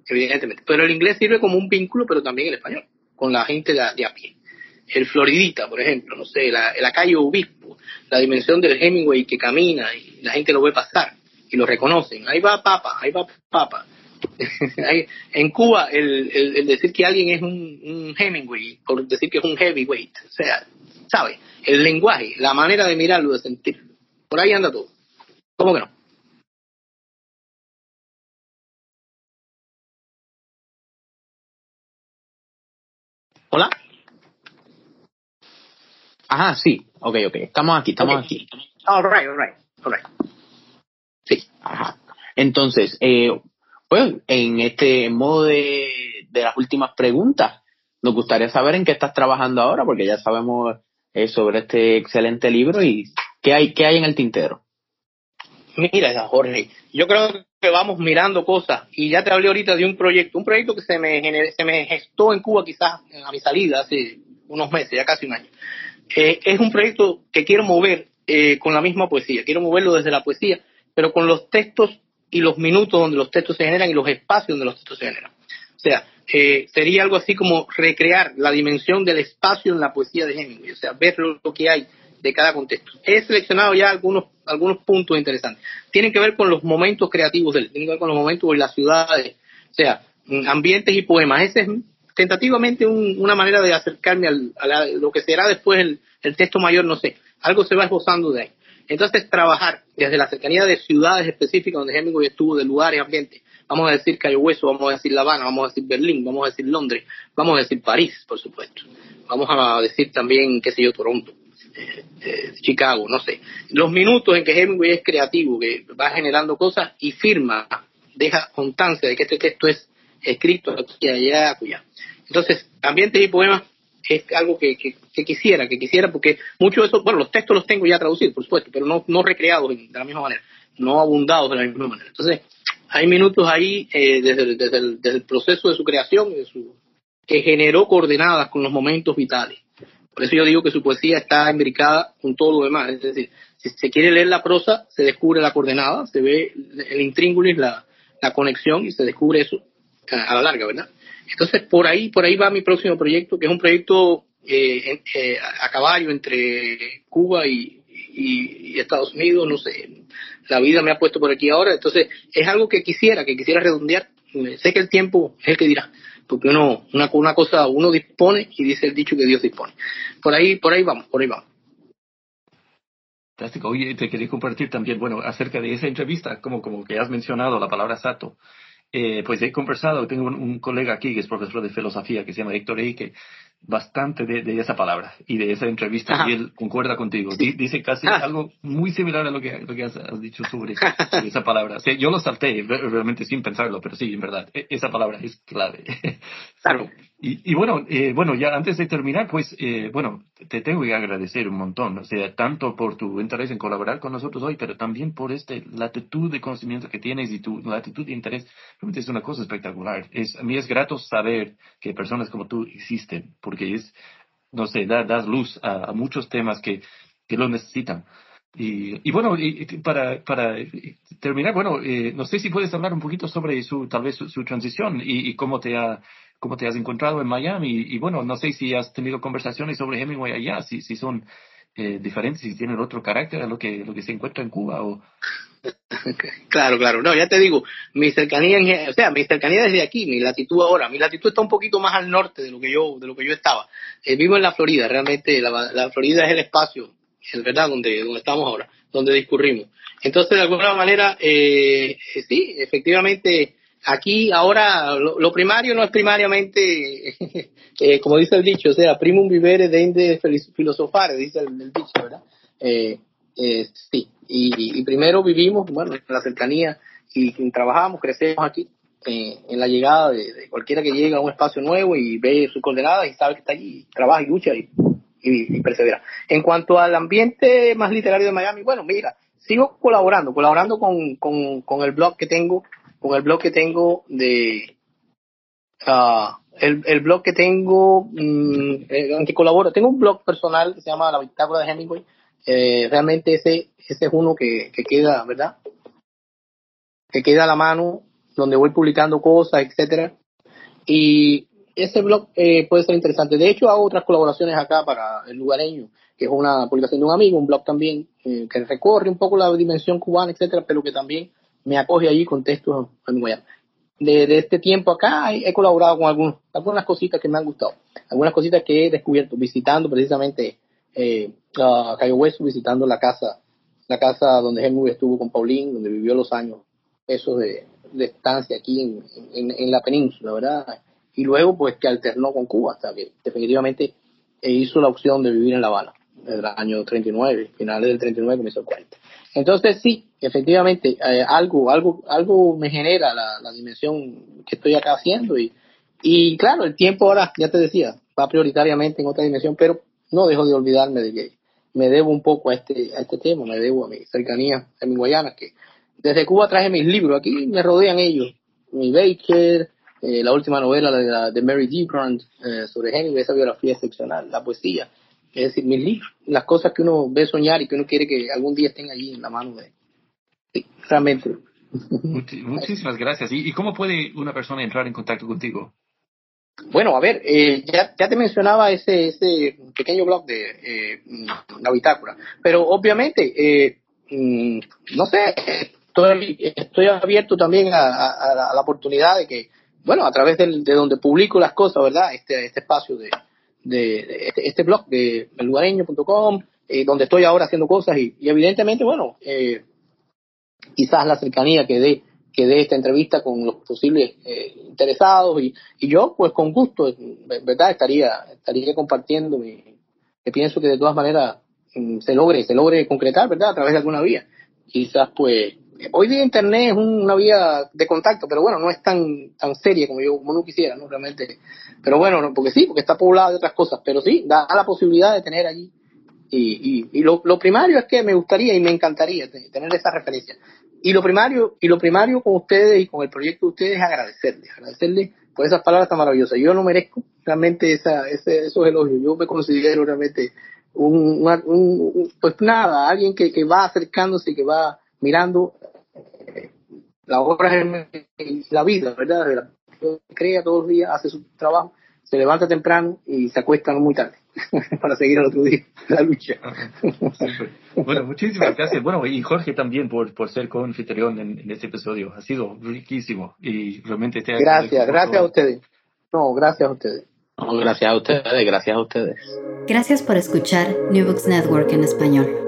S3: evidentemente. Pero el inglés sirve como un vínculo, pero también el español, con la gente de, a pie. El Floridita, por ejemplo, no sé, la, la calle Obispo, la dimensión del Hemingway que camina y la gente lo ve pasar y lo reconocen. Ahí va Papa, ahí va Papa. [LAUGHS] en Cuba, el, el, decir que alguien es un, un Hemingway, por decir que es un heavyweight, o sea, ¿sabe? El lenguaje, la manera de mirarlo, de sentirlo. Por ahí anda todo. ¿Cómo que no? ¿Hola?
S4: Ajá, sí. Ok, ok. Estamos aquí, estamos aquí.
S3: All right, all right, all right.
S4: Sí, ajá. Entonces, eh, pues, en este modo de, de las últimas preguntas, nos gustaría saber en qué estás trabajando ahora, porque ya sabemos eh, sobre este excelente libro y qué hay, qué hay en el tintero.
S3: Mira, Jorge, yo creo que vamos mirando cosas y ya te hablé ahorita de un proyecto, un proyecto que se me, se me gestó en Cuba quizás a mi salida hace unos meses, ya casi un año. Eh, es un proyecto que quiero mover eh, con la misma poesía, quiero moverlo desde la poesía, pero con los textos y los minutos donde los textos se generan y los espacios donde los textos se generan. O sea, eh, sería algo así como recrear la dimensión del espacio en la poesía de Hemingway, o sea, ver lo, que hay de cada contexto. He seleccionado ya algunos, algunos puntos interesantes. Tienen que ver con los momentos creativos tienen que ver con los momentos en las ciudades, o sea, mm, ambientes y poemas. Esa es tentativamente una manera de acercarme a lo que será después el texto mayor, no sé. Algo se va esbozando de ahí. Entonces, trabajar desde la cercanía de ciudades específicas donde Hemingway estuvo, de lugares, ambientes, vamos a decir Cayo Hueso, vamos a decir La Habana, vamos a decir Berlín, vamos a decir Londres, vamos a decir París, por supuesto. Vamos a decir también, qué sé yo, Toronto, eh, Chicago, no sé. Los minutos en que Hemingway es creativo, que va generando cosas y firma, deja constancia de que este texto es escrito aquí, allá, allá. Entonces, ambientes y poemas es algo que, que, quisiera, que quisiera, porque muchos de esos, bueno, los textos los tengo ya traducidos, por supuesto, pero no, no recreados de la misma manera, no abundados de la misma manera. Entonces, hay minutos ahí eh, desde, el, desde, el, proceso de su creación de su, que generó coordenadas con los momentos vitales. Por eso yo digo que su poesía está imbricada con todo lo demás. Es decir, si se quiere leer la prosa, se descubre la coordenada, se ve el intríngulis, la, la conexión y se descubre eso a, la larga, ¿verdad? Entonces, por ahí, por ahí va mi próximo proyecto, que es un proyecto eh, eh, a caballo entre Cuba y, Estados Unidos, no sé, la vida me ha puesto por aquí ahora, entonces es algo que quisiera, que quisiera redondear. Sé que el tiempo es el que dirá, porque uno, una, una cosa, uno dispone y dice el dicho que Dios dispone. Por ahí, por ahí vamos, por ahí vamos.
S2: Fantástico. Oye, te quería compartir también, bueno, acerca de esa entrevista, como, como que has mencionado la palabra Sato. Eh, pues he conversado, tengo un, colega aquí que es profesor de filosofía que se llama Héctor que bastante de, esa palabra y de esa entrevista y él concuerda contigo. dice casi algo muy similar a lo que, lo que has, dicho [LAUGHS] sobre, esa palabra. yo lo salté realmente sin pensarlo, pero sí, en verdad, e, esa palabra es clave. [LAUGHS]
S3: Claro.
S2: Y, y bueno, eh, bueno, ya antes de terminar, pues, eh, bueno, te tengo que agradecer un montón, o sea, tanto por tu interés en colaborar con nosotros hoy, pero también por este latitud de conocimiento que tienes y tu latitud de interés. Realmente es una cosa espectacular. Es, a mí es grato saber que personas como tú existen, porque es, no sé, da, das luz a, muchos temas que, que lo necesitan. Y, y bueno, y, para, para terminar, bueno, eh, no sé si puedes hablar un poquito sobre su, tal vez su, transición y, y, cómo te ha cómo te has encontrado en Miami y, bueno, no sé si has tenido conversaciones sobre Hemingway allá, si, si son eh, diferentes, si tienen otro carácter a lo que, lo que se encuentra en Cuba o... [LAUGHS]
S3: Claro, claro, no, ya te digo, mi cercanía, o sea, mi cercanía desde aquí, mi latitud ahora, mi latitud está un poquito más al norte de lo que yo, de lo que yo estaba. Eh, vivo en la Florida, realmente la, la Florida es el espacio, es verdad, donde, donde estamos ahora, donde discurrimos. Entonces, de alguna manera, eh, sí, efectivamente, aquí ahora lo, primario no es primariamente, [LAUGHS] eh, como dice el dicho, o sea, primum vivere dende filosofare, dice el, dicho, ¿verdad? Eh, eh, sí, y, primero vivimos, bueno, en la cercanía y, trabajamos, crecemos aquí, en la llegada de, cualquiera que llega a un espacio nuevo y ve sus coordenadas y sabe que está allí, trabaja y lucha y, y, persevera. En cuanto al ambiente más literario de Miami, bueno, mira, sigo colaborando, colaborando con, con, con el blog que tengo con el blog que tengo de uh, el, el, blog que tengo mm, eh, en que colaboro. Tengo un blog personal que se llama la bitácora de Hemingway. Eh, realmente ese ese es uno que, que queda verdad que queda a la mano donde voy publicando cosas etcétera. Y ese blog eh, puede ser interesante. De hecho hago otras colaboraciones acá para el lugareño que es una publicación de un amigo un blog también eh, que recorre un poco la dimensión cubana etcétera pero que también me acoge allí con textos de, de este tiempo acá he, colaborado con algunos, algunas cositas que me han gustado, algunas cositas que he descubierto visitando precisamente eh, a Cayo Hueso, visitando la casa, la casa donde Hemingway estuvo con Paulín, donde vivió los años esos de, estancia aquí en, en, la península, ¿verdad? Y luego pues que alternó con Cuba, hasta que definitivamente hizo la opción de vivir en La Habana, el año 39, finales del 39 comenzó el 40. Entonces sí, efectivamente, eh, algo, algo, algo me genera la, dimensión que estoy acá haciendo y, y claro, el tiempo ahora, ya te decía, va prioritariamente en otra dimensión, pero no dejo de olvidarme de que me debo un poco a este, a este tema, me debo a mi cercanía, a mi Guayana, que desde Cuba traje mis libros, aquí me rodean ellos, mi Baker, eh, la última novela de, de Mary D. Grant eh, sobre Hemingway, esa biografía excepcional, la poesía, es decir, mis libros, las cosas que uno ve soñar y que uno quiere que algún día estén allí en la mano de sí, realmente.
S2: muchísimas gracias. ¿Y, cómo puede una persona entrar en contacto contigo?
S3: Bueno, a ver, eh, ya, ya te mencionaba ese, ese pequeño blog de eh, la bitácora, pero obviamente, eh, mm, no sé, estoy, estoy abierto también a, la oportunidad de que, bueno, a través de donde publico las cosas, ¿verdad? Este, este espacio de, de, este, este, blog de ellugareño.com, eh, donde estoy ahora haciendo cosas y, evidentemente, bueno, eh, quizás la cercanía que dé que dé esta entrevista con los posibles eh, interesados y, y, yo pues con gusto verdad estaría estaría compartiendo que pienso que de todas maneras mm, se logre se logre concretar verdad a través de alguna vía. Quizás pues hoy día internet es una vía de contacto, pero bueno, no es tan tan seria como yo como uno quisiera, ¿no? Realmente. Pero bueno, porque sí, porque está poblada de otras cosas, pero sí, da la posibilidad de tener allí. Y, y, y lo, lo, primario es que me gustaría y me encantaría tener esa referencia. Y lo primario, y lo primario con ustedes y con el proyecto de ustedes es agradecerles, agradecerles por esas palabras tan maravillosas. Yo no merezco realmente esa, ese, esos elogios. Yo me considero realmente un, un, pues nada, alguien que, que va acercándose, que va mirando la obra es la vida, ¿verdad? Crea todos los días, hace su trabajo, se levanta temprano y se acuesta muy tarde [LAUGHS] para seguir al otro día [LAUGHS] la lucha.
S2: bueno, muchísimas gracias. Bueno, y Jorge también por, por ser co-anfitrión en, este episodio. Ha sido riquísimo y realmente te
S3: Gracias, gracias a ustedes. No, gracias a ustedes.
S4: gracias a ustedes, gracias a ustedes.
S1: Gracias por escuchar New Books Network en español.